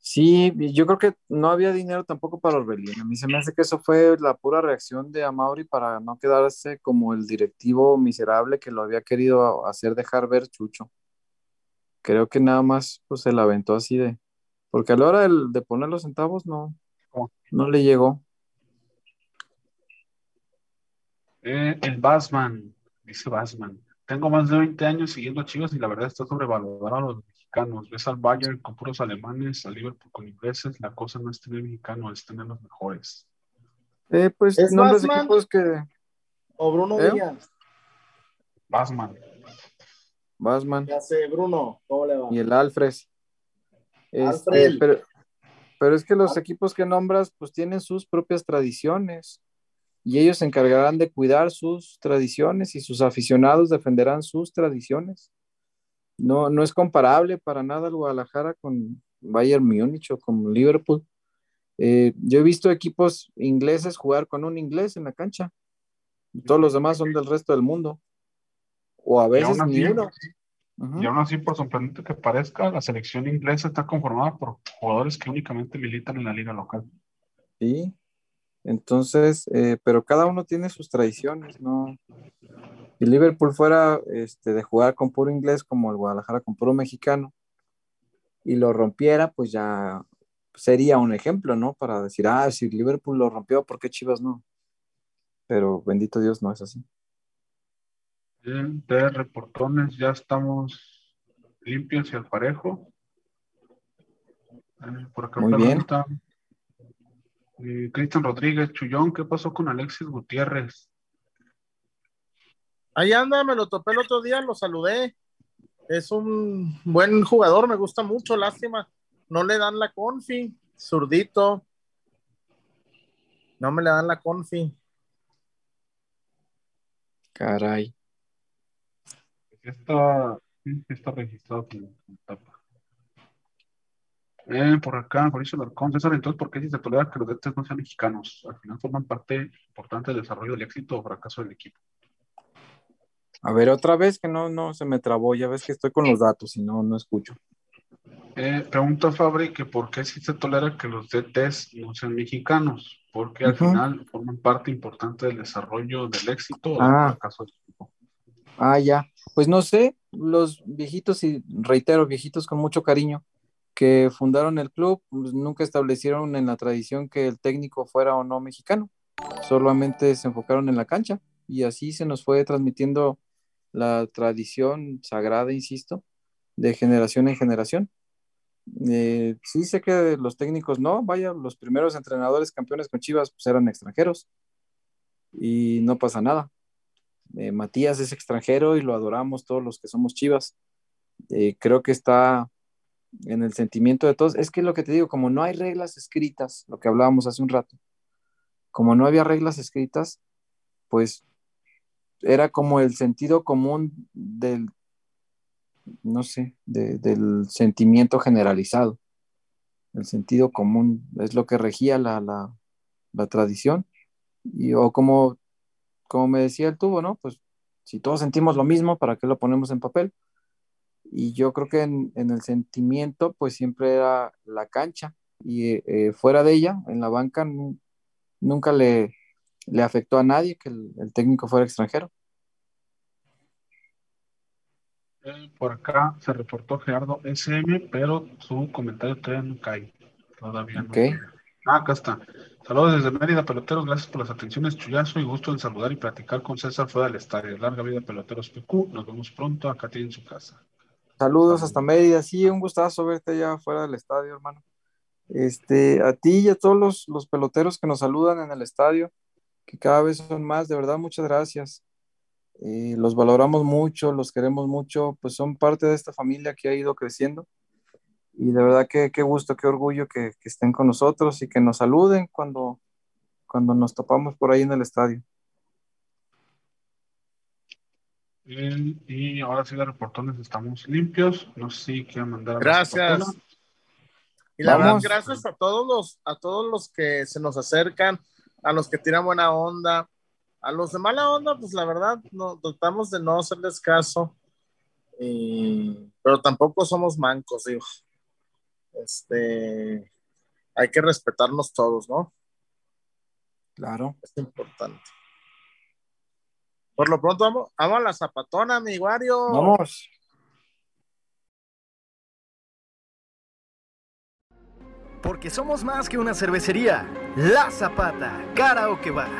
Sí, yo creo que no había dinero tampoco para Orbelín. A mí se me hace que eso fue la pura reacción de Amauri para no quedarse como el directivo miserable que lo había querido hacer dejar ver Chucho. Creo que nada más pues, se la aventó así de. Porque a la hora de, poner los centavos no, no le llegó. Eh, el Basman, dice Basman. Tengo más de 20 años siguiendo a Chivas y la verdad está sobrevalorado Ves al Bayern con puros alemanes, al Liverpool con ingleses. La cosa no es tener mexicanos, es tener los mejores. Eh, pues ¿Es nombres equipos que. O Bruno ¿Eh? Díaz. Basman. Basman. Ya sé, Bruno, ¿cómo le va? Y el Alfred. Este, pero, pero es que los equipos que nombras, pues tienen sus propias tradiciones. Y ellos se encargarán de cuidar sus tradiciones y sus aficionados defenderán sus tradiciones no, no es comparable para nada el Guadalajara con Bayern Múnich o con Liverpool. Eh, yo he visto equipos ingleses jugar con un inglés en la cancha. Todos los demás son del resto del mundo. O a veces ni uno. Y aún así, por sorprendente que parezca, la selección inglesa está conformada por jugadores que únicamente militan en la liga local. Sí, entonces, eh, pero cada uno tiene sus tradiciones, ¿no? Si Liverpool fuera este, de jugar con puro inglés como el Guadalajara con puro mexicano y lo rompiera, pues ya sería un ejemplo, ¿no? Para decir, ah, si Liverpool lo rompió, ¿por qué Chivas no? Pero bendito Dios, no es así. Bien, de reportones, ya estamos limpios y al parejo. Eh, por acá Muy bien. Eh, Cristian Rodríguez, Chullón, ¿qué pasó con Alexis Gutiérrez? Ahí anda, me lo topé el otro día, lo saludé. Es un buen jugador, me gusta mucho, lástima. No le dan la confi, zurdito. No me le dan la confi. Caray. Está, está registrado como tapa. Eh, por acá, eso Larcón, César, entonces, ¿por qué si se tolera que los DTs no sean mexicanos? Al final forman parte importante del desarrollo del éxito o fracaso del equipo. A ver, otra vez que no, no se me trabó, ya ves que estoy con los datos y no, no escucho. Eh, pregunta Fabri que por qué si se tolera que los DTs no sean mexicanos, porque al final forman parte importante del desarrollo del éxito o ah. del fracaso del equipo. Ah, ya. Pues no sé, los viejitos, y reitero, viejitos con mucho cariño, que fundaron el club, pues nunca establecieron en la tradición que el técnico fuera o no mexicano, solamente se enfocaron en la cancha y así se nos fue transmitiendo la tradición sagrada, insisto, de generación en generación. Eh, sí sé que los técnicos no, vaya, los primeros entrenadores campeones con Chivas pues eran extranjeros y no pasa nada. Eh, Matías es extranjero y lo adoramos todos los que somos Chivas. Eh, creo que está en el sentimiento de todos. Es que lo que te digo, como no hay reglas escritas, lo que hablábamos hace un rato, como no había reglas escritas, pues era como el sentido común del, no sé, del sentimiento generalizado. El sentido común es lo que regía la, la, tradición. Y, o como, como me decía el tubo, ¿no? Pues si todos sentimos lo mismo, ¿para qué lo ponemos en papel? Y yo creo que en, el sentimiento, pues siempre era la cancha. Y eh, fuera de ella, en la banca, nunca le, le afectó a nadie que el, técnico fuera extranjero. Eh, por acá se reportó Gerardo SM, pero su comentario todavía no cae. Todavía no. Ah, acá está. Saludos desde Mérida, peloteros. Gracias por las atenciones, Chuyazo. Y gusto en saludar y platicar con César fuera del estadio. Larga vida, peloteros PQ. Nos vemos pronto. Acá tienen su casa. Saludos hasta Mérida. Sí, un gustazo verte allá fuera del estadio, hermano. Este, a ti y a todos los, los peloteros que nos saludan en el estadio, que cada vez son más, de verdad, muchas gracias. Eh, los valoramos mucho, los queremos mucho, pues son parte de esta familia que ha ido creciendo. Y de verdad que qué gusto, qué orgullo que, que, estén con nosotros y que nos saluden cuando, cuando nos topamos por ahí en el estadio. Y ahora sí, de reportones estamos limpios. No sé si quieren mandar. Gracias. Y la verdad, gracias a todos los, a todos los que se nos acercan, a los que tiran buena onda, a los de mala onda, pues la verdad, no, tratamos de no hacerles caso, pero tampoco somos mancos, digo. Este, hay que respetarnos todos, ¿no? Claro. Es importante. Por lo pronto, vamos, vamos a la zapatona, mi Wario. Vamos. Porque somos más que una cervecería. La Zapata, Karaoke Bar.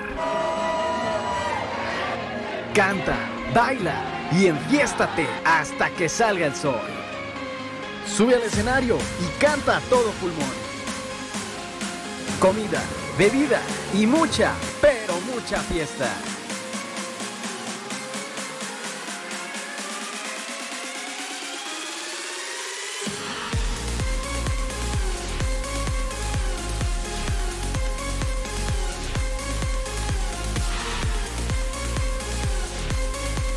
Canta, baila y enfiéstate hasta que salga el sol. Sube al escenario y canta a todo pulmón. Comida, bebida y mucha, pero mucha fiesta.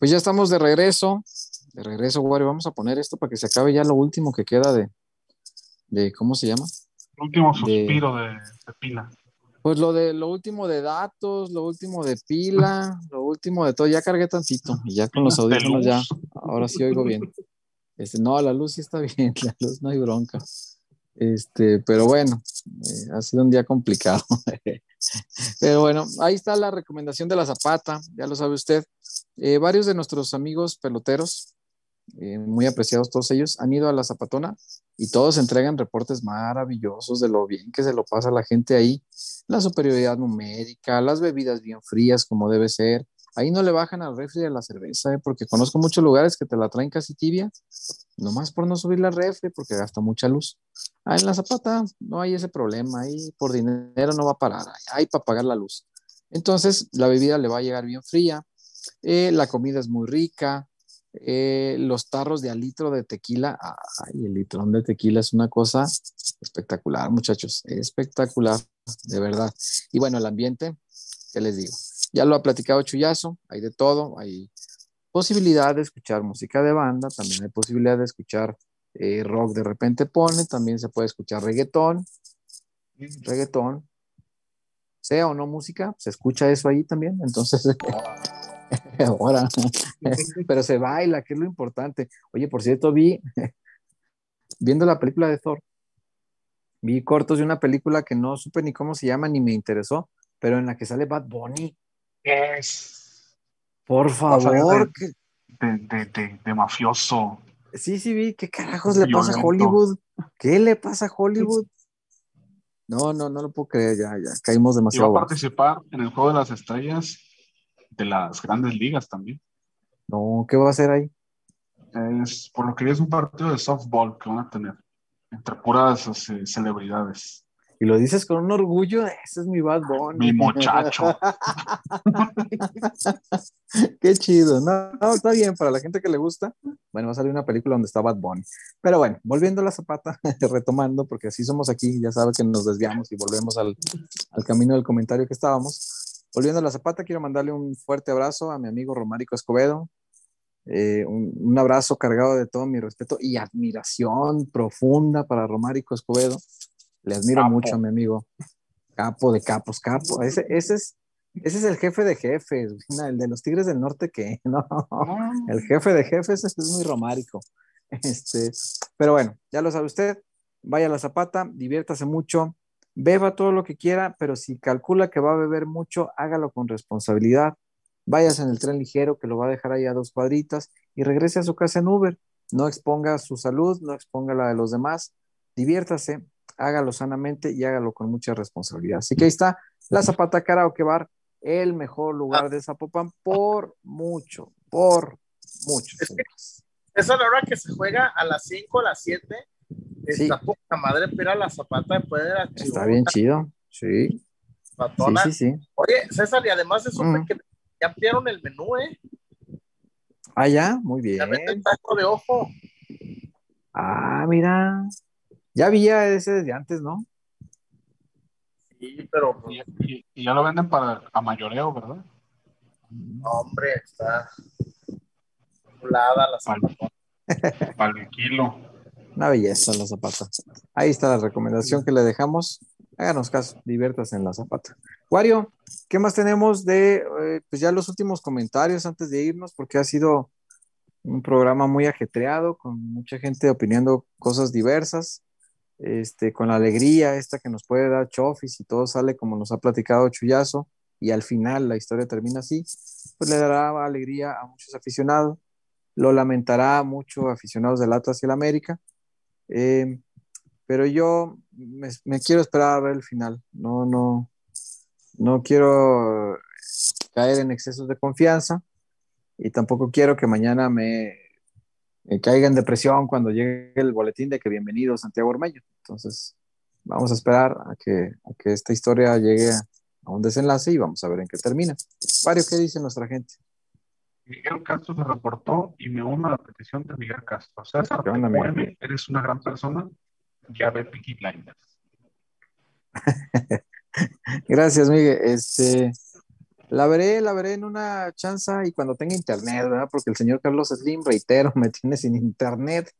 Pues ya estamos de regreso. De regreso, Wario. Vamos a poner esto para que se acabe ya lo último que queda de, de ¿cómo se llama? El último suspiro de, pila. Pues lo de lo último de datos, lo último de pila, lo último de todo, ya cargué tantito y ya con los audífonos ya, ahora sí oigo bien. Este, no, la luz sí está *laughs* bien, la luz no hay bronca. Este, pero bueno, eh, ha sido un día complicado. *laughs* pero bueno, ahí está la recomendación de la Zapata, ya lo sabe usted. Eh, varios de nuestros amigos peloteros, eh, muy apreciados todos ellos, han ido a la Zapatona y todos entregan reportes maravillosos de lo bien que se lo pasa a la gente ahí, la superioridad numérica, las bebidas bien frías como debe ser. Ahí no le bajan al refri de la cerveza, porque conozco muchos lugares que te la traen casi tibia, nomás por no subir la refri porque gasta mucha luz. Ah, en la zapata no hay ese problema, ahí por dinero no va a parar, hay para pagar la luz. Entonces, la bebida le va a llegar bien fría, eh, la comida es muy rica, eh, los tarros de alitro de tequila, ay, el litrón de tequila es una cosa espectacular, muchachos, espectacular, de verdad. Y bueno, el ambiente, ¿qué les digo? Ya lo ha platicado Chuyazo, hay de todo, hay posibilidad de escuchar música de banda, también hay posibilidad de escuchar eh, rock de repente pone, también se puede escuchar reggaetón, reggaetón, sea o no música, se escucha eso ahí también, entonces, *laughs* *laughs* ahora, pero se baila, que es lo importante. Oye, por cierto, vi, *laughs* viendo la película de Thor, vi cortos de una película que no supe ni cómo se llama ni me interesó, pero en la que sale Bad Bunny. Es. Por favor. de mafioso. Sí, sí, vi. ¿Qué carajos le pasa a Hollywood? ¿Qué le pasa a Hollywood? No, no, no lo puedo creer, ya, ya, caímos demasiado. va a participar en el juego de las estrellas de las grandes ligas también. No, ¿qué va a hacer ahí? Es, por lo que es un partido de softball que van a tener, entre puras celebridades. Y lo dices con un orgullo, ese es mi Bad Bunny. Mi muchacho. *laughs* Qué chido. No, no, está bien, para la gente que le gusta. Bueno, va a salir una película donde está Bad Bunny. Pero bueno, volviendo a la zapata, *laughs* retomando, porque así somos aquí, ya sabe que nos desviamos y volvemos al, al camino del comentario que estábamos. Volviendo a la zapata, quiero mandarle un fuerte abrazo a mi amigo Romárico Escobedo, eh, un, un, abrazo cargado de todo mi respeto y admiración profunda para Romárico Escobedo. Le admiro mucho a mi amigo. Capo de capos, capo. Ese, ese, es, ese es el jefe de jefes, el de los Tigres del Norte que *laughs* no. Ah. El jefe de jefes es muy romárico. Este, pero bueno, ya lo sabe usted. Vaya a la zapata, diviértase mucho, beba todo lo que quiera, pero si calcula que va a beber mucho, hágalo con responsabilidad. Váyase en el tren ligero que lo va a dejar ahí a dos cuadritas y regrese a su casa en Uber. No exponga su salud, no exponga la de los demás. Diviértase, hágalo sanamente y hágalo con mucha responsabilidad. Así que ahí está la Zapata Karaoke Bar, el mejor lugar de Zapopan por mucho, por mucho. Es esa es la hora que se juega a las 5, a las 7. Está poca madre, pero la Zapata puede Está bien chido, sí. Sí, sí, Oye, César, y además es mm. que ya ampliaron el menú, ¿eh? Ah, ya, muy bien. Ya taco de ojo. Ah, mira. Ya había ese desde antes, ¿no? Sí, pero. Y, ya lo venden para a mayoreo, ¿verdad? No, hombre, está. Lada la zapata. Para el kilo. Una belleza la zapata. Ahí está la recomendación que le dejamos. Háganos caso, diviértase en la zapata. Wario, ¿qué más tenemos de eh, pues ya los últimos comentarios antes de irnos? Porque ha sido un programa muy ajetreado, con mucha gente opinando cosas diversas este, con la alegría esta que nos puede dar Chofis y todo sale como nos ha platicado Chuyazo y al final la historia termina así, pues le dará alegría a muchos aficionados, lo lamentará a aficionados del Atlas y el América, eh, pero yo me, quiero esperar a ver el final, no, no, no quiero caer en excesos de confianza y tampoco quiero que mañana me eh, caiga en depresión cuando llegue el boletín de que bienvenido Santiago Ormeño. Entonces, vamos a esperar a que, que esta historia llegue a, un desenlace y vamos a ver en qué termina. Mario, ¿qué dice nuestra gente? Miguel Castro se reportó y me uno a la petición de Miguel Castro. César, eres una gran persona, ya ve Peaky Blinders. *laughs* Gracias, Miguel. Este, la veré, la veré en una chanza y cuando tenga internet, ¿verdad? Porque el señor Carlos Slim, reitero, *laughs* me tiene sin internet.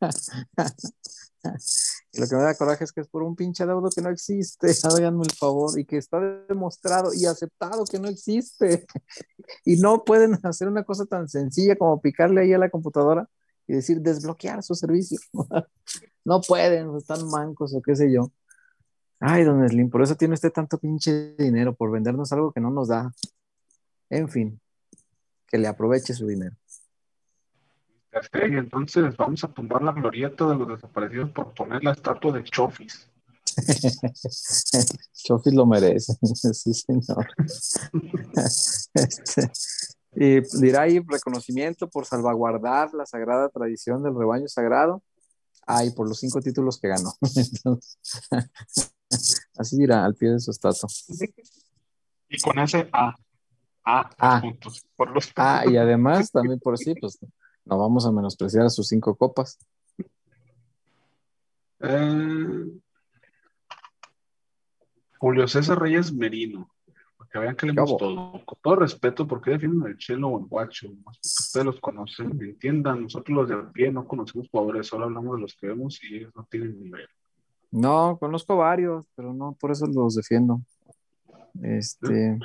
*laughs* lo que me da coraje es que es por un pinche deudo que no existe, *laughs* háganme el favor, y que está demostrado y aceptado que no existe. *laughs* y no pueden hacer una cosa tan sencilla como picarle ahí a la computadora y decir desbloquear su servicio. *laughs* no pueden, están mancos o qué sé yo. Ay, don Slim, por eso tiene usted tanto pinche dinero, por vendernos algo que no nos da. En fin, que le aproveche su dinero. Y entonces vamos a tumbar la glorieta de los desaparecidos por poner la estatua de Chofis. *laughs* Chofis lo merece, *laughs* sí, señor. *laughs* Este, y dirá ahí reconocimiento por salvaguardar la sagrada tradición del rebaño sagrado. Ay, por los cinco títulos que ganó. Así dirá al pie de su estatua. Y con ese A. A, ah. puntos. Por los ah, y además también por sí, pues no vamos a menospreciar a sus cinco copas. Eh, Julio César Reyes Merino. Para que vean que le hemos todo. Con todo respeto, ¿por qué defienden el Chelo o el Guacho? ustedes los conocen, entiendan. Nosotros los de pie no conocemos jugadores, solo hablamos de los que vemos y ellos no tienen nivel. No, conozco varios, pero no, por eso los defiendo. Este.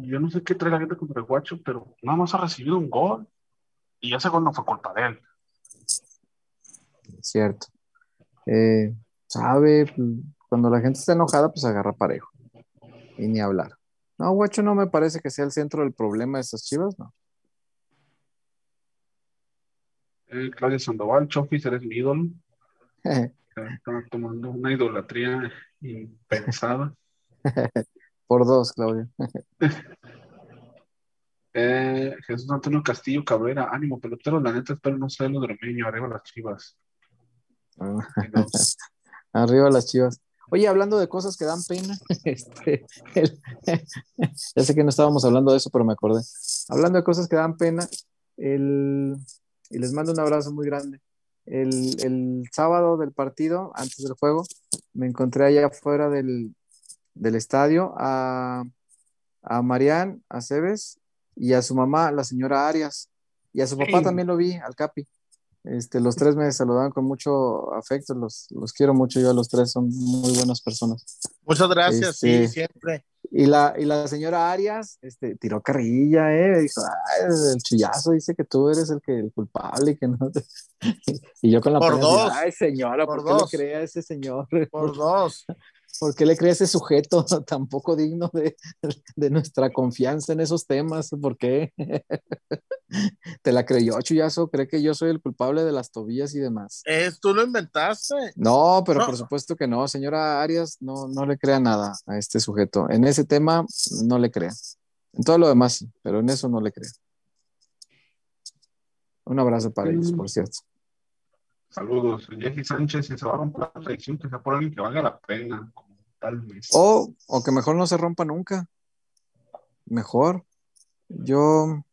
Yo, no sé qué trae la gente contra el Guacho, pero nada más ha recibido un gol. Y ese gol no fue culpa de él. Cierto. Eh, sabe, cuando la gente está enojada, pues agarra parejo. Y ni hablar. No, Guacho no me parece que sea el centro del problema de esas chivas, no. Eh, Claudia Sandoval, Chofis, eres mi ídolo. *laughs* Estaba tomando una idolatría impensada. *laughs* Por dos, Claudio. *laughs* eh, Jesús Antonio Castillo Cabrera, ánimo, pelotero, la neta espero no sea lo de Romeño, arriba las chivas. Ah. *laughs* Arriba las chivas. Oye, hablando de cosas que dan pena, *laughs* este, *laughs* ya sé que no estábamos hablando de eso, pero me acordé. Hablando de cosas que dan pena, el, y les mando un abrazo muy grande. El, el, sábado del partido, antes del juego, me encontré allá afuera del, del estadio a, a Marián, a Cebes y a su mamá, la señora Arias. Y a su papá también lo vi, al Capi. Este, los tres me saludaban con mucho afecto, los, los quiero mucho yo a los tres, son muy buenas personas. Muchas gracias, sí, este, siempre. Y la, y la señora Arias este, tiró carrilla, ¿eh? Dijo, el chillazo dice que tú eres el, que, el culpable y que no. *laughs* y yo con la Por dos. ay señora, ¿por, qué le cree a ese señor? Por dos. ¿Por qué le cree a ese sujeto *laughs* tan poco digno de, de nuestra confianza en esos temas? ¿Por qué? *laughs* ¿Te la creyó, Chuyazo? ¿Cree que yo soy el culpable de las tobillas y demás? Es, tú lo inventaste. No, pero por supuesto que no. Señora Arias, no, no le crea nada a este sujeto. En ese tema, no le crea. En todo lo demás, sí, pero en eso no le crea. Un abrazo para ellos, por cierto. Saludos. Jesse Sánchez, se va a romper la tradición, que sea por alguien que valga la pena, tal vez. O, o que mejor no se rompa nunca. Mejor. Yo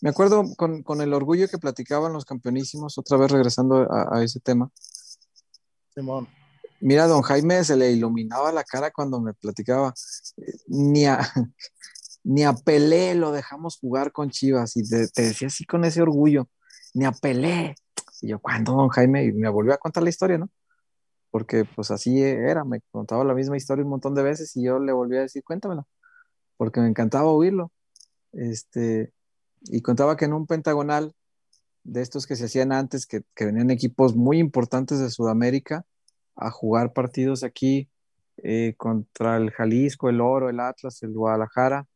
me acuerdo con, el orgullo que platicaban los campeonísimos, otra vez regresando a, ese tema. Simón. Mira, don Jaime se le iluminaba la cara cuando me platicaba. Ni a, *laughs* ni a Pelé lo dejamos jugar con Chivas. Y te, decía así con ese orgullo, ni a Pelé. Y yo, ¿cuándo, don Jaime? Y me volvió a contar la historia, ¿no? Porque pues así era, me contaba la misma historia un montón de veces y yo le volví a decir, cuéntamela, porque me encantaba oírlo. Este, y contaba que en un pentagonal de estos que se hacían antes, que, venían equipos muy importantes de Sudamérica a jugar partidos aquí eh, contra el Jalisco, el Oro, el Atlas, el Guadalajara,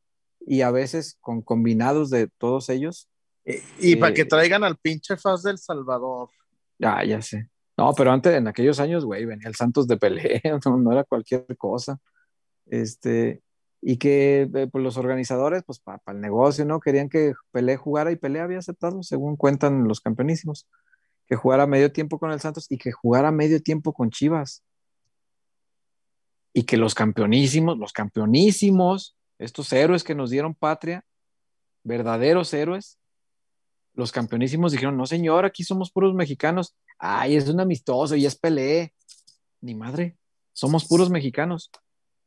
y a veces con combinados de todos ellos. Y, para que eh, traigan al pinche Faz del Salvador. Ya, ya sé. No, pero antes, en aquellos años, güey, venía el Santos de Pelé, *laughs* no, no era cualquier cosa. Este, y que eh, pues, los organizadores, pues para el negocio, ¿no? Querían que Pelé jugara y Pelé había aceptado, según cuentan los campeonísimos, que jugara medio tiempo con el Santos y que jugara medio tiempo con Chivas. Y que los campeonísimos, los campeonísimos, estos héroes que nos dieron patria, verdaderos héroes, los campeonísimos dijeron, no señor, aquí somos puros mexicanos. Ay, es un amistoso y es Pelé. Ni madre, somos puros mexicanos.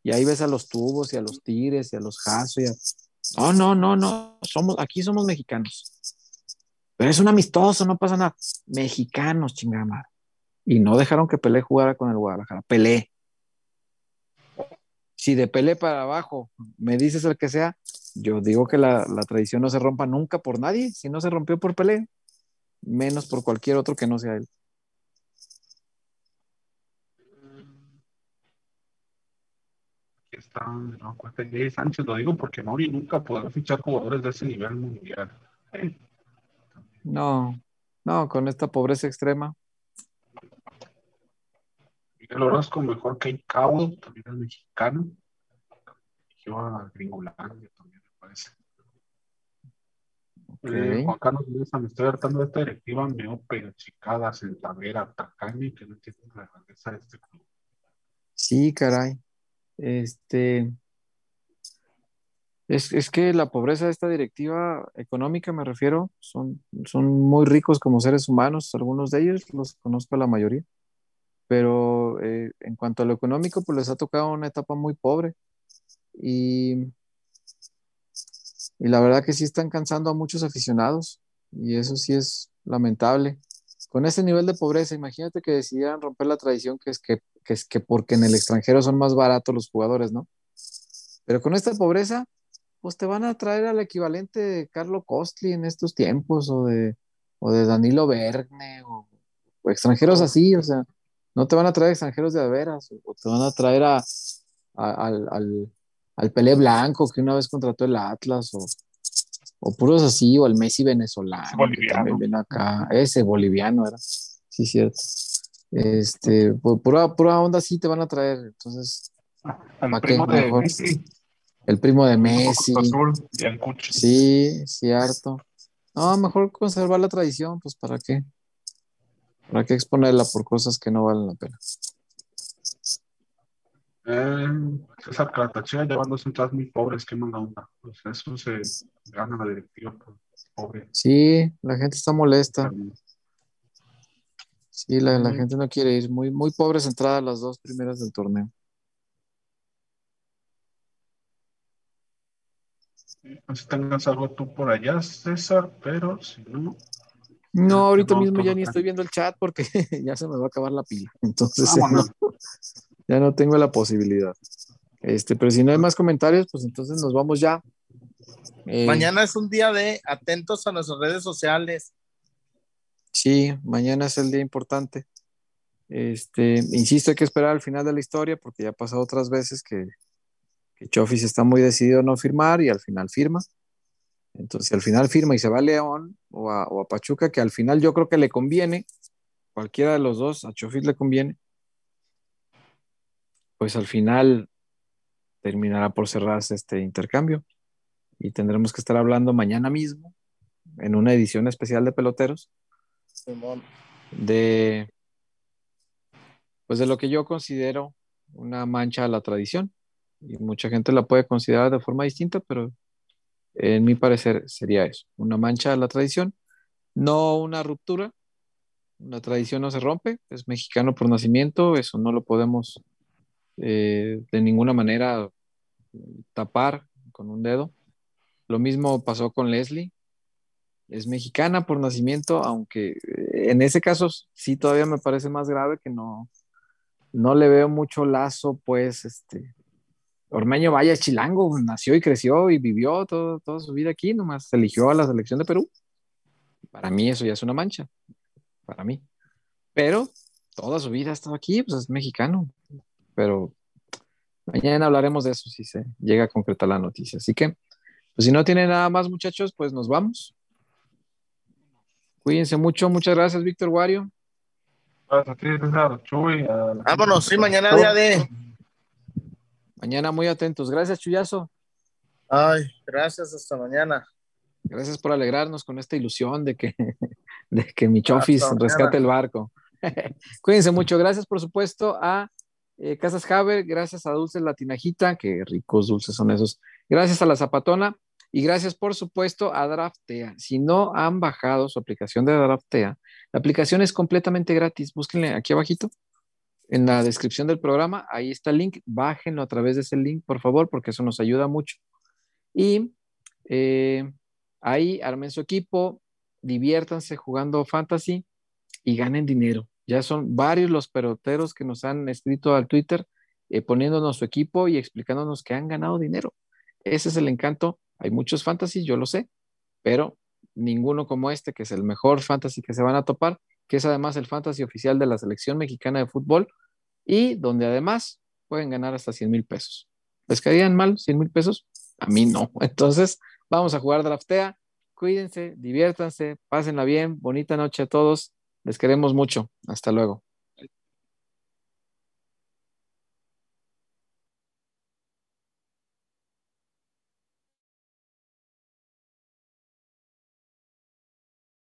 Y ahí ves a los tubos y a los tigres y a los jasos. Y a... No, no, no, no. Somos, aquí somos mexicanos. Pero es un amistoso, no pasa nada. Mexicanos, chingada Y no dejaron que Pelé jugara con el Guadalajara. Pelé. Si de Pelé para abajo me dices el que sea, yo digo que la, la tradición no se rompa nunca por nadie. Si no se rompió por Pelé, menos por cualquier otro que no sea él. está no, Sánchez, lo digo porque Mauri nunca podrá fichar jugadores de ese nivel mundial. No, no, con esta pobreza extrema. Miguel Orozco mejor que Cabo, también es mexicano. Yo a Gringolandia también parece. Eh, Juan Carlos Mesa, me estoy hartando de esta directiva miope, chicada, centavera, tacaña que no entiende la grandeza de este club. Sí, caray. Este, es, que la pobreza de esta directiva económica, me refiero, son, son muy ricos como seres humanos, algunos de ellos, los conozco la mayoría, pero eh, en cuanto a lo económico, pues les ha tocado una etapa muy pobre y, y la verdad que sí están cansando a muchos aficionados y eso sí es lamentable. Con ese nivel de pobreza, imagínate que decidieran romper la tradición que es que que es que porque en el extranjero son más baratos los jugadores, ¿no? Pero con esta pobreza, pues te van a traer al equivalente de Carlo Costli en estos tiempos, o de, o de Danilo Verne, o, extranjeros así, o sea, no te van a traer extranjeros de veras, o te van a traer a, al, al, al, Pelé Blanco, que una vez contrató el Atlas, o, o puros así, o al Messi venezolano, que también viene acá, ese boliviano era, sí, cierto. Este, pura, pura onda sí te van a traer. Entonces, el primo de Messi. El primo de Messi. sí, cierto. No, mejor conservar la tradición, pues ¿para qué? ¿Para qué exponerla por cosas que no valen la pena? Eh, César Caratachea llevando dos entradas muy pobres, qué manda onda. Pues eso se gana la directiva pobre. Sí, la gente está molesta. Sí, la, la gente no quiere ir. Muy, muy pobres entradas las dos primeras del torneo. No sé si tengas algo tú por allá, César, pero si no. No, ahorita mismo ya ni estoy viendo el chat porque *laughs* ya se me va a acabar la pila. Entonces *laughs* ya no, tengo la posibilidad. Este, pero si no hay más comentarios, pues entonces nos vamos ya. Eh, mañana es un día de atentos a nuestras redes sociales. Sí, mañana es el día importante. Este, insisto, hay que esperar al final de la historia porque ya ha pasado otras veces que, que Chofis está muy decidido a no firmar y al final firma. Entonces, al final firma y se va a León o a, Pachuca, que al final yo creo que le conviene, cualquiera de los dos, a Chofis le conviene, pues al final terminará por cerrarse este intercambio y tendremos que estar hablando mañana mismo en una edición especial de peloteros de pues de lo que yo considero una mancha a la tradición y mucha gente la puede considerar de forma distinta, pero en mi parecer sería eso, una mancha a la tradición, no una ruptura. La tradición no se rompe, es mexicano por nacimiento, eso no lo podemos eh, de ninguna manera tapar con un dedo. Lo mismo pasó con Leslie, es mexicana por nacimiento, aunque eh, en ese caso sí todavía me parece más grave que no, no le veo mucho lazo, pues, este, Ormeño vaya chilango, nació y creció y vivió toda su vida aquí, nomás se eligió a la selección de Perú. Para mí eso ya es una mancha, para mí. Pero toda su vida ha estado aquí, pues es mexicano. Pero mañana hablaremos de eso si se llega a concretar la noticia. Así que, pues si no tiene nada más, muchachos, pues nos vamos. Cuídense mucho, muchas gracias, Víctor Wario. Vámonos, sí, mañana día de Mañana muy atentos. Gracias, Chuyazo. Ay, gracias, hasta mañana. Gracias por alegrarnos con esta ilusión de que, *laughs* de que mi chofis rescate el barco. *laughs* Cuídense mucho. Gracias, por supuesto, a eh, Casas Haber, gracias a Dulces Latinajita, que ricos dulces son esos. Gracias a la Zapatona y gracias, por supuesto, a Draftea. Si no han bajado su aplicación de Draftea, la aplicación es completamente gratis. Búsquenle aquí abajito en la descripción del programa, ahí está el link, bájenlo a través de ese link, por favor, porque eso nos ayuda mucho. Y eh, ahí armen su equipo, diviértanse jugando fantasy y ganen dinero. Ya son varios los peloteros que nos han escrito al Twitter eh, poniéndonos su equipo y explicándonos que han ganado dinero. Ese es el encanto. Hay muchos fantasy, yo lo sé, pero ninguno como este, que es el mejor fantasy que se van a topar que es además el fantasy oficial de la selección mexicana de fútbol y donde además pueden ganar hasta 100 mil pesos. ¿Les caerían mal 100 mil pesos? A mí no. *laughs* Entonces, vamos a jugar draftea. Cuídense, diviértanse, pásenla bien. Bonita noche a todos. Les queremos mucho. Hasta luego.